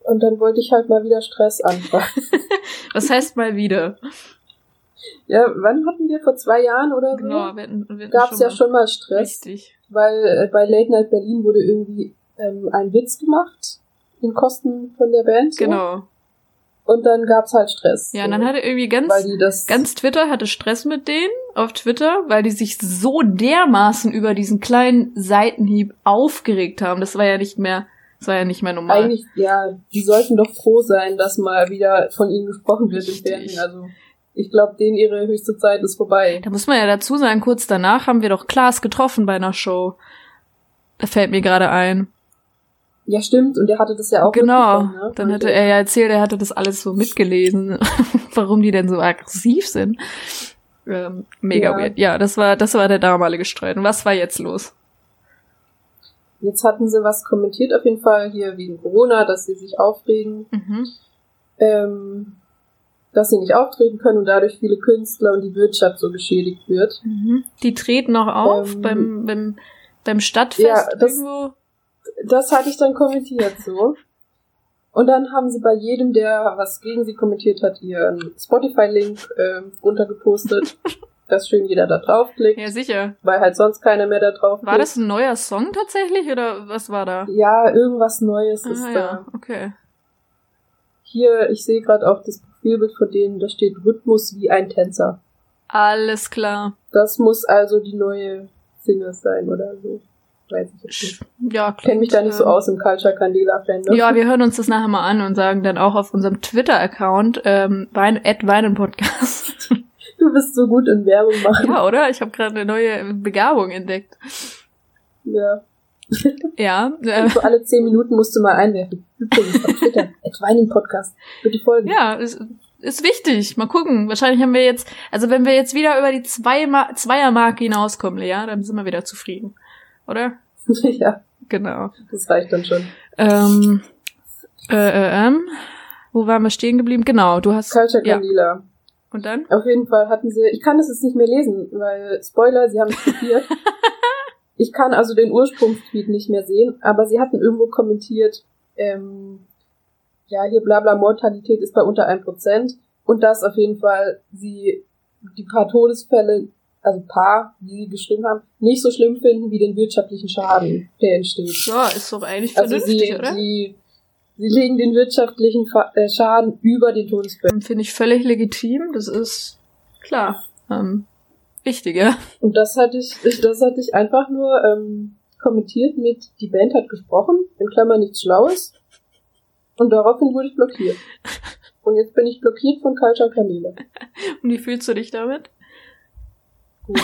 Und dann wollte ich halt mal wieder Stress anfangen. Was heißt mal wieder? ja, wann hatten wir? Vor zwei Jahren oder so? Genau, wir hatten, wir hatten Gab es ja schon mal Stress, Richtig. weil äh, bei Late Night Berlin wurde irgendwie ähm, ein Witz gemacht in Kosten von der Band. So. Genau. Und dann gab's halt Stress. Ja, so, und dann hatte irgendwie ganz, ganz Twitter hatte Stress mit denen auf Twitter, weil die sich so dermaßen über diesen kleinen Seitenhieb aufgeregt haben. Das war ja nicht mehr, das war ja nicht mehr normal. eigentlich, ja, die sollten doch froh sein, dass mal wieder von ihnen gesprochen wird im. Fernsehen. Also ich glaube, denen ihre höchste Zeit ist vorbei. Da muss man ja dazu sagen, kurz danach haben wir doch Klaas getroffen bei einer Show. Da fällt mir gerade ein. Ja, stimmt. Und der hatte das ja auch Genau. ne? Dann hatte der- er ja erzählt, er hatte das alles so mitgelesen, warum die denn so aggressiv sind. Ähm, mega Ja. weird. Ja, das war, das war der damalige Streit. Und was war jetzt los? Jetzt hatten sie was kommentiert auf jeden Fall hier wegen Corona, dass sie sich aufregen, Mhm. ähm, dass sie nicht auftreten können und dadurch viele Künstler und die Wirtschaft so geschädigt wird. Mhm. Die treten noch auf Ähm, beim, beim, beim Stadtfest ja, das- irgendwo. Das hatte ich dann kommentiert so. Und dann haben sie bei jedem, der was gegen sie kommentiert hat, ihren Spotify-Link ähm, runtergepostet, dass schön jeder da draufklickt, Ja, sicher. weil halt sonst keiner mehr da drauf War das ein neuer Song tatsächlich oder was war da? Ja, irgendwas Neues ist Ah, da. ja, okay. Hier, ich sehe gerade auch das Profilbild von denen, da steht Rhythmus wie ein Tänzer. Alles klar. Das muss also die neue Single sein oder so. Weiß ich jetzt nicht. Ja, Ich kenne mich da nicht so ähm, aus im Culture Candela-Fan. Ne? Ja, wir hören uns das nachher mal an und sagen dann auch auf unserem Twitter-Account, ähm, Wein, at Weinenpodcast. Du bist so gut in Werbung machen. ja, oder? Ich habe gerade eine neue Begabung entdeckt. Ja. Ja, äh, So alle zehn Minuten musst du mal einwerfen. Übrigens auf Twitter, at Weinen Podcast. Bitte folgen. ja, ist, ist wichtig. Mal gucken. Wahrscheinlich haben wir jetzt, also wenn wir jetzt wieder über die zwei Zweiermarke hinauskommen, ja, dann sind wir wieder zufrieden. Oder? ja, Genau. das reicht dann schon. Ähm, äh, äh, ähm, wo waren wir stehen geblieben? Genau, du hast. Culture ja. Und dann? Auf jeden Fall hatten sie, ich kann das jetzt nicht mehr lesen, weil, Spoiler, sie haben es kopiert. ich kann also den Ursprungstweet nicht mehr sehen, aber sie hatten irgendwo kommentiert, ähm, ja, hier blabla Mortalität ist bei unter 1% und dass auf jeden Fall sie die paar Todesfälle, also paar, die sie geschrieben haben, nicht so schlimm finden wie den wirtschaftlichen Schaden, der entsteht. Ja, ist doch eigentlich Also vernünftig, sie, oder? sie, sie legen den wirtschaftlichen äh, Schaden über den Todesfällen. Finde ich völlig legitim. Das ist klar. Ähm, wichtiger. Und das hatte ich, das hatte ich einfach nur ähm, kommentiert mit, die Band hat gesprochen, in Klammern nichts Schlaues. Und daraufhin wurde ich blockiert. Und jetzt bin ich blockiert von Culture Kanäle. Und wie fühlst du dich damit? Gut.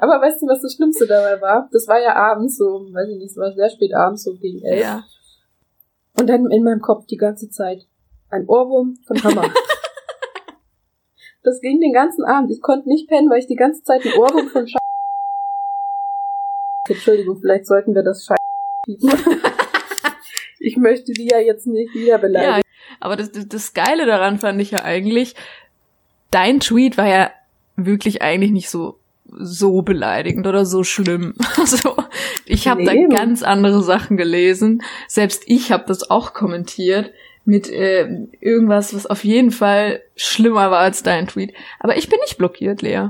Aber weißt du, was das Schlimmste dabei war? Das war ja abends, so, weiß ich nicht, es war sehr spät abends, so gegen elf. Ja. Und dann in meinem Kopf die ganze Zeit ein Ohrwurm von Hammer. das ging den ganzen Abend. Ich konnte nicht pennen, weil ich die ganze Zeit ein Ohrwurm von Sch Entschuldigung, vielleicht sollten wir das Sch piepen. ich möchte die ja jetzt nicht wieder beleidigen. Ja, aber das, das Geile daran fand ich ja eigentlich, dein Tweet war ja wirklich eigentlich nicht so so beleidigend oder so schlimm. Also ich habe Nee. da ganz andere Sachen gelesen. Selbst ich habe das auch kommentiert mit äh, irgendwas, was auf jeden Fall schlimmer war als dein Tweet. Aber ich bin nicht blockiert, Lea.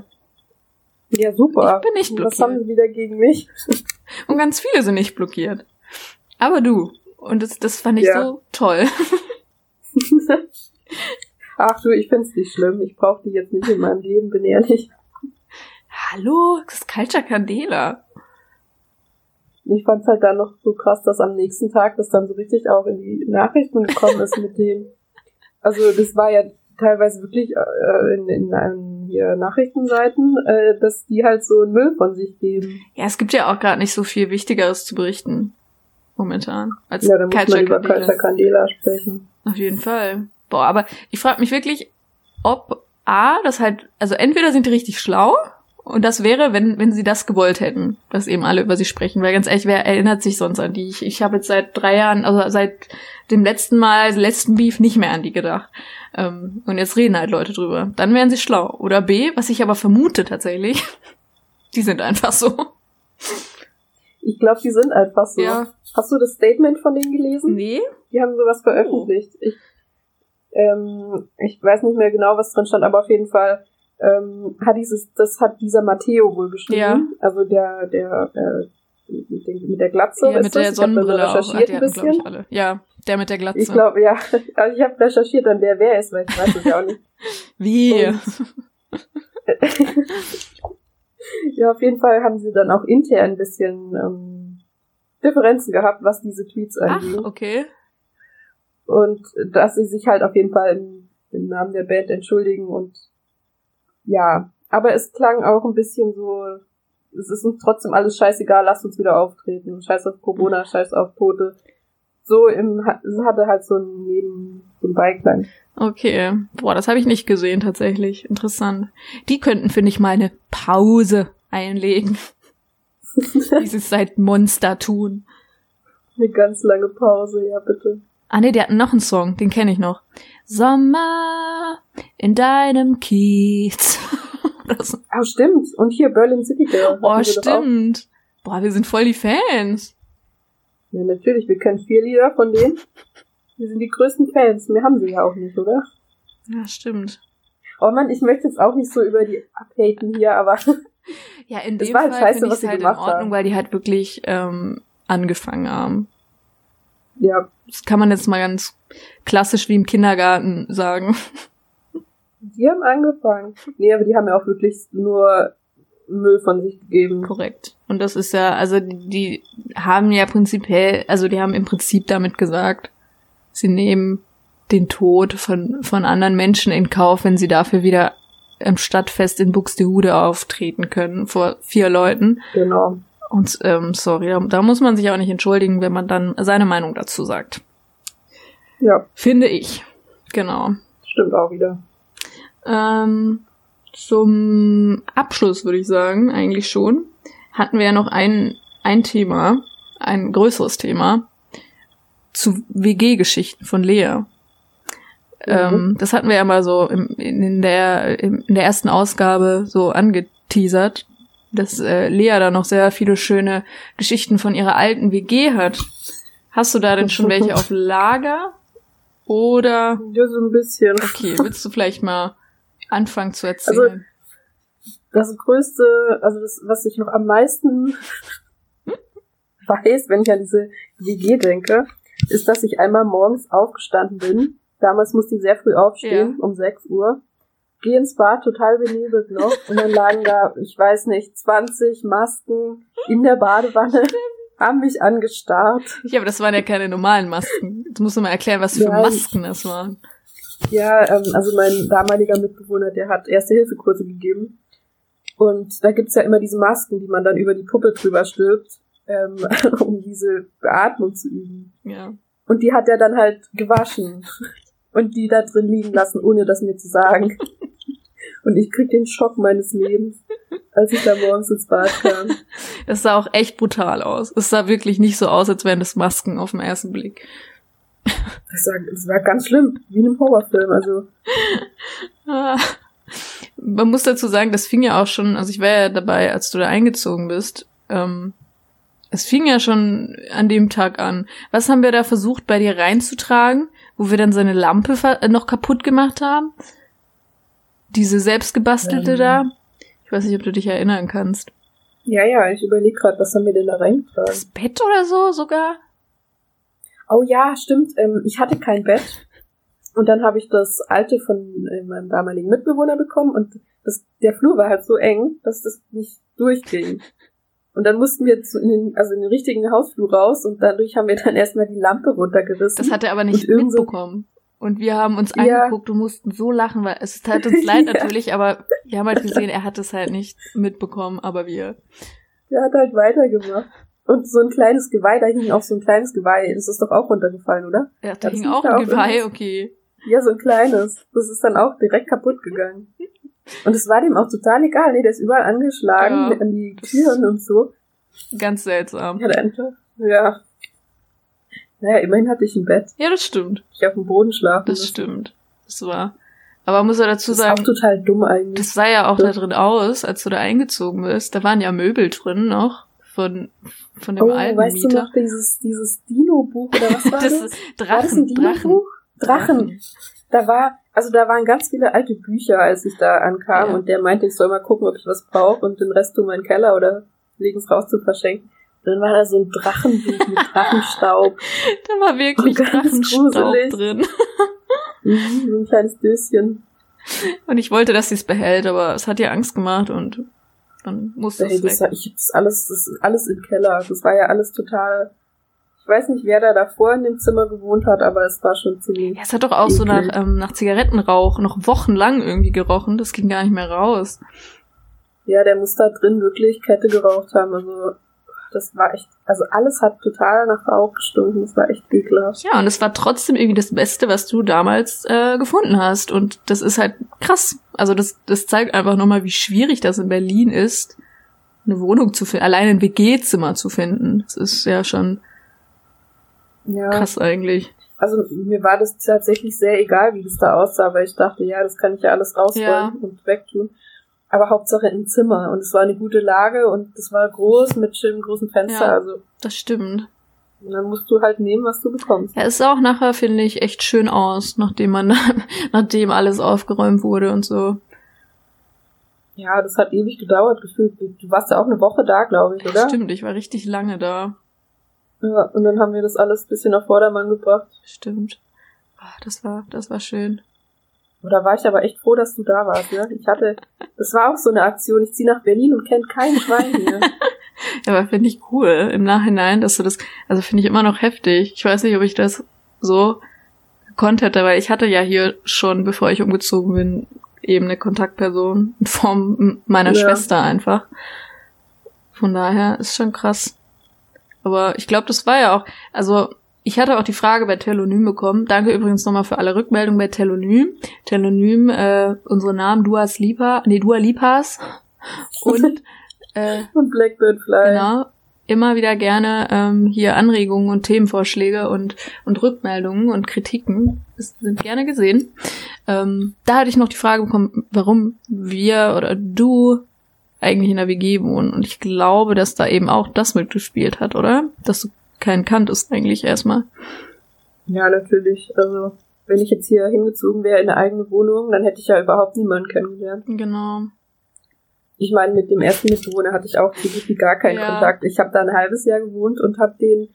Ja, super. Ich bin nicht Was blockiert. haben sie wieder gegen mich? Und ganz viele sind nicht blockiert. Aber du. Und das, das fand ich Ja. so toll. Ach du, ich find's nicht schlimm. Ich brauche die jetzt nicht in meinem Leben, bin ehrlich. Hallo, das ist Culture Candela. Ich fand's halt dann noch so krass, dass am nächsten Tag das dann so richtig auch in die Nachrichten gekommen ist mit dem. Also das war ja teilweise wirklich äh, in, in einem hier Nachrichtenseiten, äh, dass die halt so einen Müll von sich geben. Ja, es gibt ja auch gerade nicht so viel Wichtigeres zu berichten. Momentan. Als Ja, da muss man über Candela. Culture Candela sprechen. Auf jeden Fall. Boah, aber ich frage mich wirklich, ob A, das halt, also entweder sind die richtig schlau und das wäre, wenn, wenn sie das gewollt hätten, dass eben alle über sie sprechen. Weil ganz ehrlich, wer erinnert sich sonst an die? Ich, ich habe jetzt seit drei Jahren, also seit dem letzten Mal, letzten Beef nicht mehr an die gedacht. Ähm, und jetzt reden halt Leute drüber. Dann wären sie schlau. Oder B, was ich aber vermute tatsächlich, die sind einfach so. Ich glaube, die sind einfach so. Ja. Hast du das Statement von denen gelesen? Nee? Die haben sowas veröffentlicht. Ich, ähm, ich weiß nicht mehr genau, was drin stand, aber auf jeden Fall ähm, hat dieses, das hat dieser Matteo wohl geschrieben. Ja. Also der, der, äh, mit, den, mit der Glatze. Ja, mit das? der Ich hab da so Sonnenbrille auch. Ah, recherchiert ein hatten, glaube bisschen. ich, alle. Ja, der mit der Glatze. Ich glaube, ja. Also ich habe recherchiert dann, wer wer ist, weil ich weiß es ja auch nicht. Wie? Ja, auf jeden Fall haben sie dann auch intern ein bisschen ähm, Differenzen gehabt, was diese Tweets Ach, angeht. okay. Und dass sie sich halt auf jeden Fall im, im Namen der Band entschuldigen und ja, aber es klang auch ein bisschen so, es ist uns trotzdem alles scheißegal, lasst uns wieder auftreten. Scheiß auf Corona, scheiß auf Tote. So im, es hatte halt so ein Neben, so ein Beiklang. Okay. Boah, das habe ich nicht gesehen tatsächlich. Interessant. Die könnten, finde ich, mal eine Pause einlegen. Wie sie es seit Monster tun. Eine ganz lange Pause, ja bitte. Ah nee, die hatten noch einen Song, den kenne ich noch. Sommer in deinem Kiez. So. Ah, stimmt. Und hier Berlin City Girl. Oh, stimmt. Boah, wir sind voll die Fans. Ja, natürlich. Wir kennen vier Lieder von denen. Wir sind die größten Fans. Mehr haben sie ja auch nicht, oder? Ja, stimmt. Oh Mann, ich möchte jetzt auch nicht so über die abhaten hier, aber Ja, in Das dem war halt Fall scheiße, finde ich was sie halt in gemacht Ordnung, haben. weil die halt wirklich ähm, angefangen haben. ja, Das kann man jetzt mal ganz klassisch wie im Kindergarten sagen. die haben angefangen. Nee, aber die haben ja auch wirklich nur Müll von sich gegeben. Korrekt. Und das ist ja, also die, die haben ja prinzipiell, also die haben im Prinzip damit gesagt, sie nehmen den Tod von, von anderen Menschen in Kauf, wenn sie dafür wieder im Stadtfest in Buxtehude auftreten können vor vier Leuten. Genau. Und ähm, sorry, da, da muss man sich auch nicht entschuldigen, wenn man dann seine Meinung dazu sagt. Ja, Finde ich. Genau. stimmt auch wieder. Ähm, zum Abschluss würde ich sagen, eigentlich schon, hatten wir ja noch ein, ein Thema, ein größeres Thema zu WG-Geschichten von Lea. Ähm, das hatten wir ja mal so im, in, der, in der ersten Ausgabe so angeteasert, dass äh, Lea da noch sehr viele schöne Geschichten von ihrer alten WG hat. Hast du da denn schon welche auf Lager? Oder Ja, so ein bisschen. Okay, willst du vielleicht mal anfangen zu erzählen? Das größte, also das, was ich noch am meisten weiß, wenn ich an diese WG denke, ist, dass ich einmal morgens aufgestanden bin. Damals musste ich sehr früh aufstehen, um 6 Uhr. gehe ins Bad total benebelt noch und dann lagen da, ich weiß nicht, 20 Masken in der Badewanne, haben mich angestarrt. Ja, aber das waren ja keine normalen Masken. Jetzt musst du mal erklären, was für Nein. Masken das waren. Ja, ähm, also mein damaliger Mitbewohner, der hat Erste-Hilfe-Kurse gegeben. Und da gibt's ja immer diese Masken, die man dann über die Puppe drüber stülpt, ähm, um diese Beatmung zu üben. Ja. Und die hat er dann halt gewaschen und die da drin liegen lassen, ohne das mir zu sagen. Und ich krieg den Schock meines Lebens, als ich da morgens ins Bad kam. Das sah auch echt brutal aus. Es sah wirklich nicht so aus, als wären das Masken auf den ersten Blick. Das war, das war ganz schlimm, wie in einem Horrorfilm. Also Ah. Man muss dazu sagen, das fing ja auch schon, also ich war ja dabei, als du da eingezogen bist. Ähm, es fing ja schon an dem Tag an. Was haben wir da versucht, bei dir reinzutragen, wo wir dann seine Lampe äh, noch kaputt gemacht haben? Diese selbstgebastelte Ähm. da? Ich weiß nicht, ob du dich erinnern kannst. ja, ja, ich überlege gerade, was haben wir denn da reingetragen? Das Bett oder so sogar? Oh ja, stimmt. Ähm, ich hatte kein Bett. Und dann habe ich das alte von äh, meinem damaligen Mitbewohner bekommen und das, der Flur war halt so eng, dass das nicht durchging. Und dann mussten wir zu, in den, also in den richtigen Hausflur raus und dadurch haben wir dann erstmal die Lampe runtergerissen. Das hat er aber nicht mitbekommen. Und wir haben uns Ja. angeguckt und mussten so lachen, weil es tat uns leid Ja. natürlich, aber wir haben halt gesehen, er hat es halt nicht mitbekommen, aber wir. Der hat halt weitergemacht. Und so ein kleines Geweih, da hing auch so ein kleines Geweih. Das ist doch auch runtergefallen, oder? Ja, da hing auch ein auch Geweih, irgendwas? okay. Ja, so ein kleines. Das ist dann auch direkt kaputt gegangen. Und es war dem auch total egal. Nee, der ist überall angeschlagen Ja. an die Türen und so. Ganz seltsam. Ja, einfach. Ja. Naja, immerhin hatte ich ein Bett. Ja, das stimmt. Ich auf dem Boden schlafen. Das müssen. stimmt. Das war. Aber muss ja dazu Das ist sagen, auch total dumm eigentlich. das sah ja auch da drin aus, als du da eingezogen bist. Da waren ja Möbel drin noch von, von dem oh, alten weißt du Mieter. noch dieses, dieses Dino-Buch oder was war das? das war ist das Drachen, ein Drachen. Dino-Buch? Drachen. Da war, also da waren ganz viele alte Bücher, als ich da ankam Ja. und der meinte, ich soll mal gucken, ob ich was brauche und den Rest in den Keller oder legen es raus zu verschenken. Und dann war da so ein Drachenbuch mit Drachenstaub. Da war wirklich Ganz Drachenstaub gruselig. drin. Mhm, so ein kleines Döschen. Und ich wollte, dass sie es behält, aber es hat ihr Angst gemacht und dann musste Hey, das war, ich, ist alles, das ist alles im Keller. Das war ja alles total. Ich weiß nicht, wer da davor in dem Zimmer gewohnt hat, aber es war schon ziemlich. Ja, es hat doch auch so nach, Eklig. ähm, nach Zigarettenrauch noch wochenlang irgendwie gerochen. Das ging gar nicht mehr raus. Ja, der muss da drin wirklich Kette geraucht haben. Also das war echt. Also alles hat total nach Rauch gestunken. Das war echt ekelhaft. Ja, und es war trotzdem irgendwie das Beste, was du damals äh, gefunden hast. Und das ist halt krass. Also das, das zeigt einfach nochmal, wie schwierig das in Berlin ist, eine Wohnung zu finden, allein ein WG-Zimmer zu finden. Das ist ja schon Ja. krass eigentlich. Also mir war das tatsächlich sehr egal, wie das da aussah, weil ich dachte, ja, das kann ich ja alles rausräumen Ja. und wegtun. Aber Hauptsache im Zimmer. Und es war eine gute Lage und es war groß mit schönem großen Fenster. Ja. Also Das stimmt. und dann musst du halt nehmen, was du bekommst. Ja, es sah auch nachher, finde ich, echt schön aus, nachdem man, nachdem alles aufgeräumt wurde und so. Ja, das hat ewig gedauert gefühlt. Du warst ja auch eine Woche da, glaube ich, oder? Stimmt, ich war richtig lange da. Ja, und dann haben wir das alles ein bisschen auf Vordermann gebracht. Stimmt. Ah, Das war, das war schön. Da war ich aber echt froh, dass du da warst. Ne? Ich hatte, das war auch so eine Aktion. Ich ziehe nach Berlin und kenne kein Schwein hier. Ja, aber finde ich cool im Nachhinein, dass du das, also finde ich immer noch heftig. Ich weiß nicht, ob ich das so gekonnt hätte, weil ich hatte ja hier schon, bevor ich umgezogen bin, eben eine Kontaktperson in Form meiner Ja. Schwester einfach. Von daher ist schon krass. Aber ich glaube, das war ja auch, also ich hatte auch die Frage bei Telonym bekommen. Danke übrigens nochmal für alle Rückmeldungen bei Telonym. Telonym, äh, unsere Namen Dua Lipa, nee, Dua Lipas und äh, Und Blackbird Fly. Genau. Immer wieder gerne ähm, hier Anregungen und Themenvorschläge und, und Rückmeldungen und Kritiken. Das sind gerne gesehen. Ähm, da hatte ich noch die Frage bekommen, warum wir oder du eigentlich in der WG wohnen. Und ich glaube, dass da eben auch das mitgespielt hat, oder? Dass du keinen kanntest eigentlich erstmal. Ja, natürlich. Also, wenn ich jetzt hier hingezogen wäre in eine eigene Wohnung, dann hätte ich ja überhaupt niemanden kennengelernt. Genau. Ich meine, mit dem ersten Mitbewohner hatte ich auch wie gar keinen Ja. Kontakt. Ich habe da ein halbes Jahr gewohnt und habe den,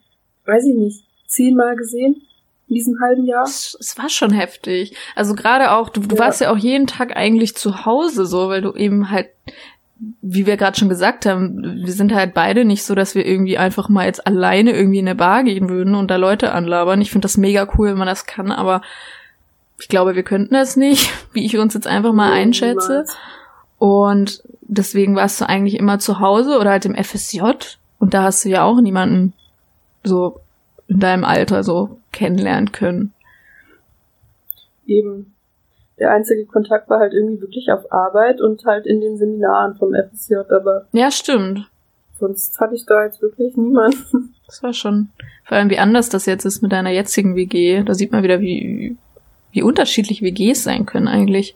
weiß ich nicht, zehnmal gesehen. in diesem halben Jahr. Es, es war schon heftig. Also gerade auch, du, du Ja. warst ja auch jeden Tag eigentlich zu Hause so, weil du eben halt, wie wir gerade schon gesagt haben, wir sind halt beide nicht so, dass wir irgendwie einfach mal jetzt alleine irgendwie in eine Bar gehen würden und da Leute anlabern. Ich finde das mega cool, wenn man das kann, aber ich glaube, wir könnten das nicht, wie ich uns jetzt einfach mal einschätze. Und deswegen warst du eigentlich immer zu Hause oder halt im FSJ. Und da hast du ja auch niemanden so in deinem Alter so kennenlernen können. Eben. Der einzige Kontakt war halt irgendwie wirklich auf Arbeit und halt in den Seminaren vom FSJ, aber Ja, stimmt. sonst hatte ich da jetzt wirklich niemanden. Das war schon. Vor allem, wie anders das jetzt ist mit deiner jetzigen WG. Da sieht man wieder, wie, wie unterschiedlich WGs sein können eigentlich.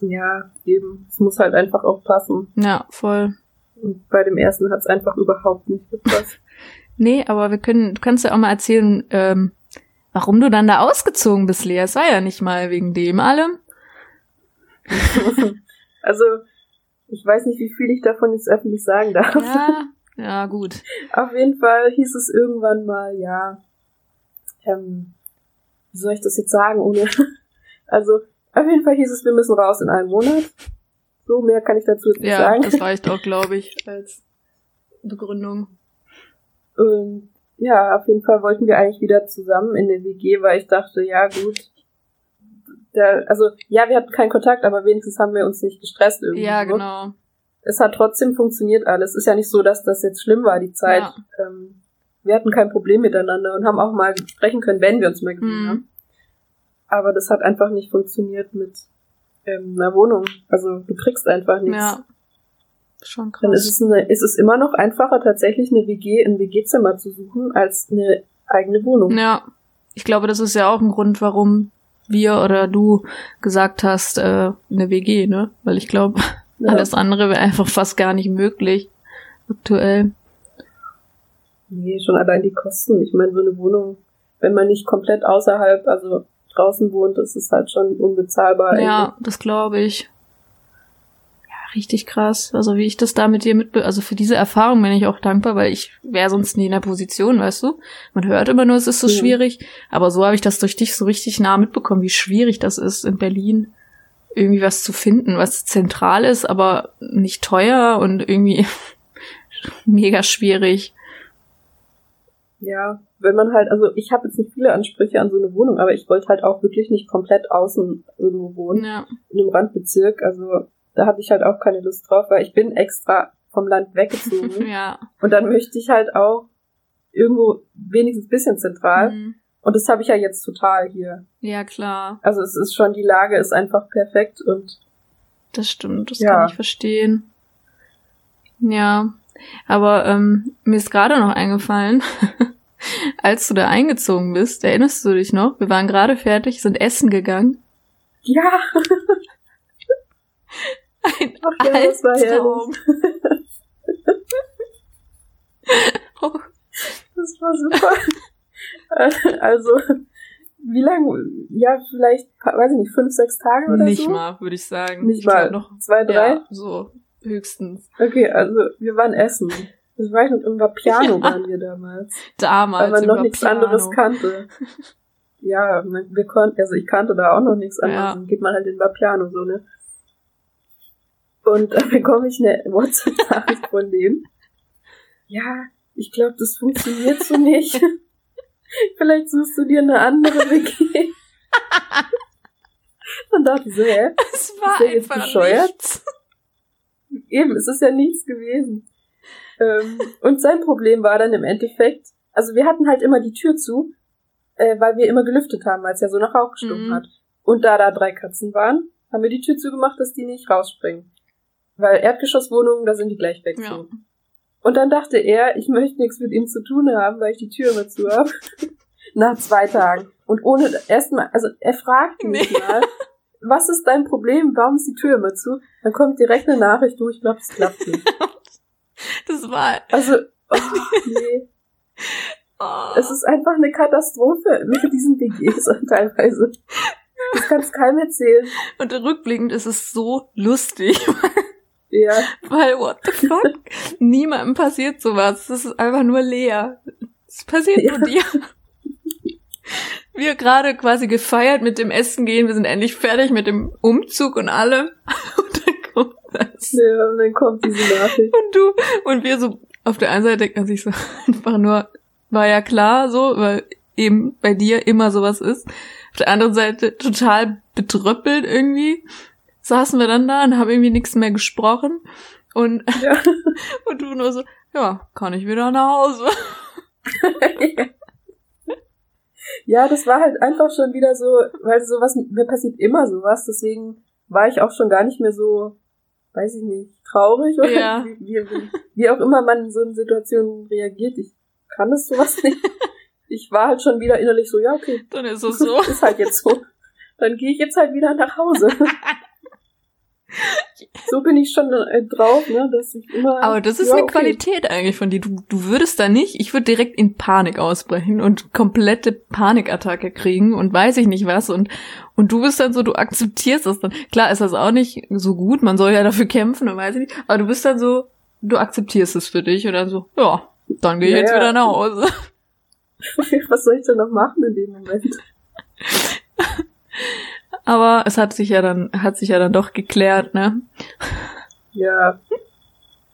Ja, eben. Es muss halt einfach auch passen. Ja, voll. Und bei dem ersten hat es einfach überhaupt nicht gepasst. Nee, aber wir können, du kannst ja auch mal erzählen, ähm, warum du dann da ausgezogen bist, Lea. Es war ja nicht mal wegen dem allem. also, ich weiß nicht, wie viel ich davon jetzt öffentlich sagen darf. Ja, ja, gut. Auf jeden Fall hieß es irgendwann mal, ja, ähm, wie soll ich das jetzt sagen, ohne, also, auf jeden Fall hieß es, wir müssen raus in einem Monat. So, mehr kann ich dazu jetzt nicht Ja, sagen. das reicht auch, glaube ich, als Begründung. Und ja, auf jeden Fall wollten wir eigentlich wieder zusammen in der WG, weil ich dachte, ja gut. Da, also, ja, wir hatten keinen Kontakt, aber wenigstens haben wir uns nicht gestresst irgendwie. Ja, genau. Es hat trotzdem funktioniert alles. Ist ja nicht so, dass das jetzt schlimm war, die Zeit. Ja. Ähm, wir hatten kein Problem miteinander und haben auch mal sprechen können, wenn wir uns mal gesehen Mhm. haben. Aber das hat einfach nicht funktioniert mit ähm, einer Wohnung. Also du kriegst einfach nichts. Ja. Schon Dann ist krass. es, eine, ist es immer noch einfacher, tatsächlich eine WG, ein WG-Zimmer zu suchen, als eine eigene Wohnung. Ja. Ich glaube, das ist ja auch ein Grund, warum wir oder du gesagt hast, äh, eine WG, ne? Weil ich glaube, Ja. alles andere wäre einfach fast gar nicht möglich aktuell. Nee, schon allein die Kosten. Ich meine, so eine Wohnung, wenn man nicht komplett außerhalb, also draußen wohnt, ist es halt schon unbezahlbar. Ja, das glaube ich. Ja, richtig krass. Also wie ich das da mit dir mitbe... Also für diese Erfahrung bin ich auch dankbar, weil ich wäre sonst nie in der Position, weißt du? Man hört immer nur, es ist so Mhm. schwierig. Aber so habe ich das durch dich so richtig nah mitbekommen, wie schwierig das ist, in Berlin irgendwie was zu finden, was zentral ist, aber nicht teuer und irgendwie mega schwierig. Ja, wenn man halt, also ich habe jetzt nicht viele Ansprüche an so eine Wohnung, aber ich wollte halt auch wirklich nicht komplett außen irgendwo wohnen, Ja. in einem Randbezirk. Also da hatte ich halt auch keine Lust drauf, weil ich bin extra vom Land weggezogen. Ja. Und dann möchte ich halt auch irgendwo wenigstens ein bisschen zentral. Mhm. Und das habe ich ja jetzt total hier. Ja, klar. Also es ist schon, die Lage ist einfach perfekt und Das stimmt, das Ja. kann ich verstehen. Ja, aber ähm, mir ist gerade noch eingefallen, als du da eingezogen bist, erinnerst du dich noch? Wir waren gerade fertig, sind essen gegangen. ja, Ein Ach ja, das war Albtraum. oh, das war super. also, wie lange? Ja, vielleicht, weiß ich nicht, fünf, sechs Tage oder nicht so? mal, würde ich sagen. Nicht ich mal. noch Zwei, drei? Ja, so höchstens. Okay, also wir waren essen. Das war ich noch im Piano Ja. waren wir damals. Damals weil man noch über nichts anderes kannte. Ja, wir konnten, also ich kannte da auch noch nichts anderes. Ja. Dann geht man halt in Piano so, ne? Und dann bekomme ich eine WhatsApp-Nachricht von dem. Ja, ich glaube, das funktioniert so nicht. Vielleicht suchst du dir eine andere WG. Dann dachte ich so, hä? Es war Ist einfach bescheuert? nichts. Eben, es ist ja nichts gewesen. Ähm, und sein Problem war dann im Endeffekt, also wir hatten halt immer die Tür zu, äh, weil wir immer gelüftet haben, weil es ja so nach Rauch gestunken Mhm. hat. Und da da drei Katzen waren, haben wir die Tür zugemacht, dass die nicht rausspringen. Weil Erdgeschosswohnungen, da sind die gleich weg. Ja. Und dann dachte er, ich möchte nichts mit ihm zu tun haben, weil ich die Tür immer zu habe. Nach zwei Tagen. Und ohne erstmal, also er fragt mich Nee. mal, was ist dein Problem? Warum ist die Tür immer zu? Dann kommt direkt eine Nachricht, du, ich glaube, es klappt nicht. Das war. Also, oh, nee. Oh. Es ist einfach eine Katastrophe mit diesen WGs teilweise. Das kannst keinem erzählen. Und rückblickend ist es so lustig, Ja, weil what the fuck? Niemandem passiert sowas. Das ist einfach nur leer. Es passiert Ja. nur dir. wir gerade quasi gefeiert mit dem Essen gehen, wir sind endlich fertig mit dem Umzug und allem. Und dann kommt das. Ja, und dann kommt diese Nachricht. Und du, und wir so, auf der einen Seite denkt man sich so, einfach nur, war ja klar so, weil eben bei dir immer sowas ist. Auf der anderen Seite total betröppelt irgendwie. Saßen wir dann da und haben irgendwie nichts mehr gesprochen. Und, Ja. und du nur so, ja, kann ich wieder nach Hause. Ja, das war halt einfach schon wieder so, weil sowas, mir passiert immer sowas, deswegen war ich auch schon gar nicht mehr so, weiß ich nicht, traurig oder Ja. wie, wie, wie auch immer man in so einer Situation reagiert. Ich kann das sowas nicht. Ich war halt schon wieder innerlich so, ja, okay, Dann ist es so. ist halt jetzt so. Dann gehe ich jetzt halt wieder nach Hause. So bin ich schon äh, drauf, ne, dass ich immer. Aber das ist ja, eine okay. Qualität eigentlich von dir. Du, du würdest da nicht, ich würde direkt in Panik ausbrechen und komplette Panikattacke kriegen und weiß ich nicht was und, und du bist dann so, du akzeptierst das dann. Klar ist das auch nicht so gut, man soll ja dafür kämpfen und weiß ich nicht, aber du bist dann so, du akzeptierst es für dich und dann so, ja, dann gehe ich Ja, jetzt wieder nach Hause. Was soll ich denn noch machen in dem Moment? Aber es hat sich ja dann, hat sich ja dann doch geklärt, ne? Ja.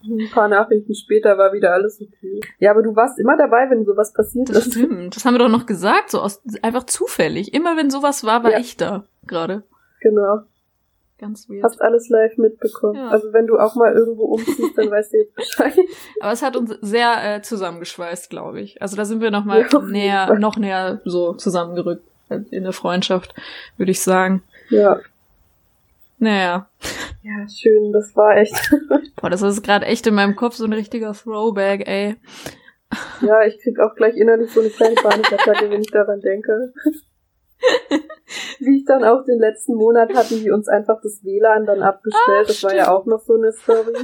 Ein paar Nachrichten später war wieder alles okay. Ja, aber du warst immer dabei, wenn sowas passiert Das ist. stimmt. Das haben wir doch noch gesagt, so aus, einfach zufällig. Immer wenn sowas war, war Ja. ich da, gerade. Genau. Ganz weird. Hast alles live mitbekommen. Ja. Also wenn du auch mal irgendwo umziehst, dann weißt du jetzt Bescheid. Aber es hat uns sehr äh, zusammengeschweißt, glaube ich. Also da sind wir noch mal Ja, näher, noch näher so zusammengerückt in der Freundschaft, würde ich sagen. Ja. Naja, Ja, schön, das war echt. boah, das ist gerade echt in meinem Kopf so ein richtiger Throwback, ey. ja, ich krieg auch gleich innerlich so eine kleine Panikattacke, wenn ich daran denke. Wie ich dann auch den letzten Monat hatten die uns einfach das WLAN dann abgestellt. Ah, das war ja auch noch so eine Story.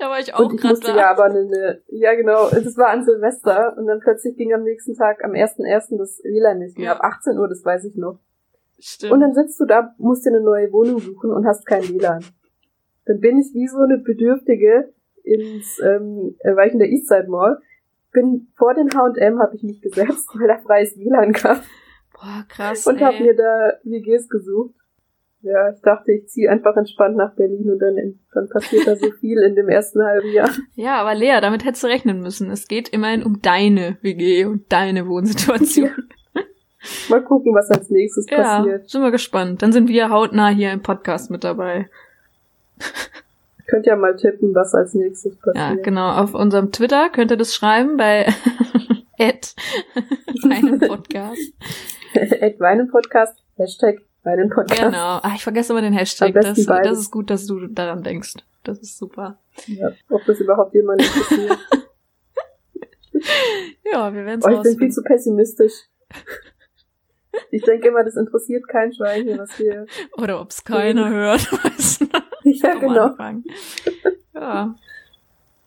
Da war ich auch Und ich gerade musste da. ja aber eine, eine, ja genau, das war an Silvester und dann plötzlich ging am nächsten Tag, am 1.1. das WLAN nicht mehr, Ja. ab 18 Uhr, das weiß ich noch. Stimmt. Und dann sitzt du da, musst dir eine neue Wohnung suchen und hast kein WLAN. Dann bin ich wie so eine Bedürftige ins, ähm, äh, war ich in der Eastside Mall, bin vor den H&M habe ich mich gesetzt, weil da freies WLAN gab boah, krass, und habe ey. mir da WGs gesucht. Ja, ich dachte, ich ziehe einfach entspannt nach Berlin und dann, dann passiert da so viel in dem ersten halben Jahr. Ja, aber Lea, damit hättest du rechnen müssen. Es geht immerhin um deine WG und deine Wohnsituation. Mal gucken, was als nächstes Ja, passiert. sind wir gespannt. Dann sind wir hautnah hier im Podcast mit dabei. Könnt ja mal tippen, was als nächstes Ja, passiert. genau. Auf unserem Twitter könnt ihr das schreiben bei at meinem Podcast. At Weinen-Podcast, Hashtag Weinen-Podcast. Genau. Ah, ich vergesse immer den Hashtag. Das, das ist gut, dass du daran denkst. Das ist super. Ja, ob das überhaupt jemand interessiert. Ja, wir werden es Oh, ich bin viel zu pessimistisch. Ich denke immer, das interessiert kein Schwein hier, was wir. Oder ob es keiner hört. Weißt du, Ja, genau. Anfang. Ja.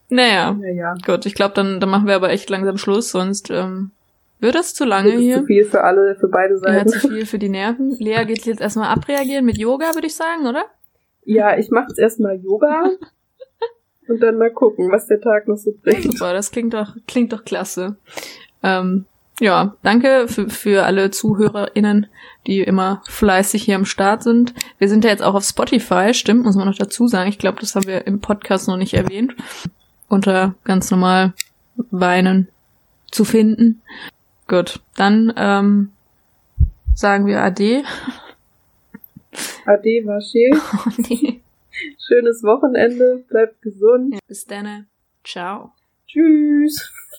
Naja, Ja, ja. gut. Ich glaube, dann, dann machen wir aber echt langsam Schluss, sonst ähm, wird das zu lange Das hier. zu viel für alle, für beide Ja, zu Seiten. viel für die Nerven. Lea geht jetzt erstmal abreagieren mit Yoga, würde ich sagen, oder? Ja, ich mache jetzt erstmal Yoga und dann mal gucken, was der Tag noch so bringt. Super, das klingt doch, klingt doch klasse. Ähm, ja, danke für, für alle ZuhörerInnen, die immer fleißig hier am Start sind. Wir sind ja jetzt auch auf Spotify, stimmt, muss man noch dazu sagen. Ich glaube, das haben wir im Podcast noch nicht erwähnt. Unter ganz normal Weinen zu finden. Gut, dann ähm, sagen wir Ade. Ade, war schön. Schönes Wochenende. Bleibt gesund. Bis dann. Ciao. Tschüss.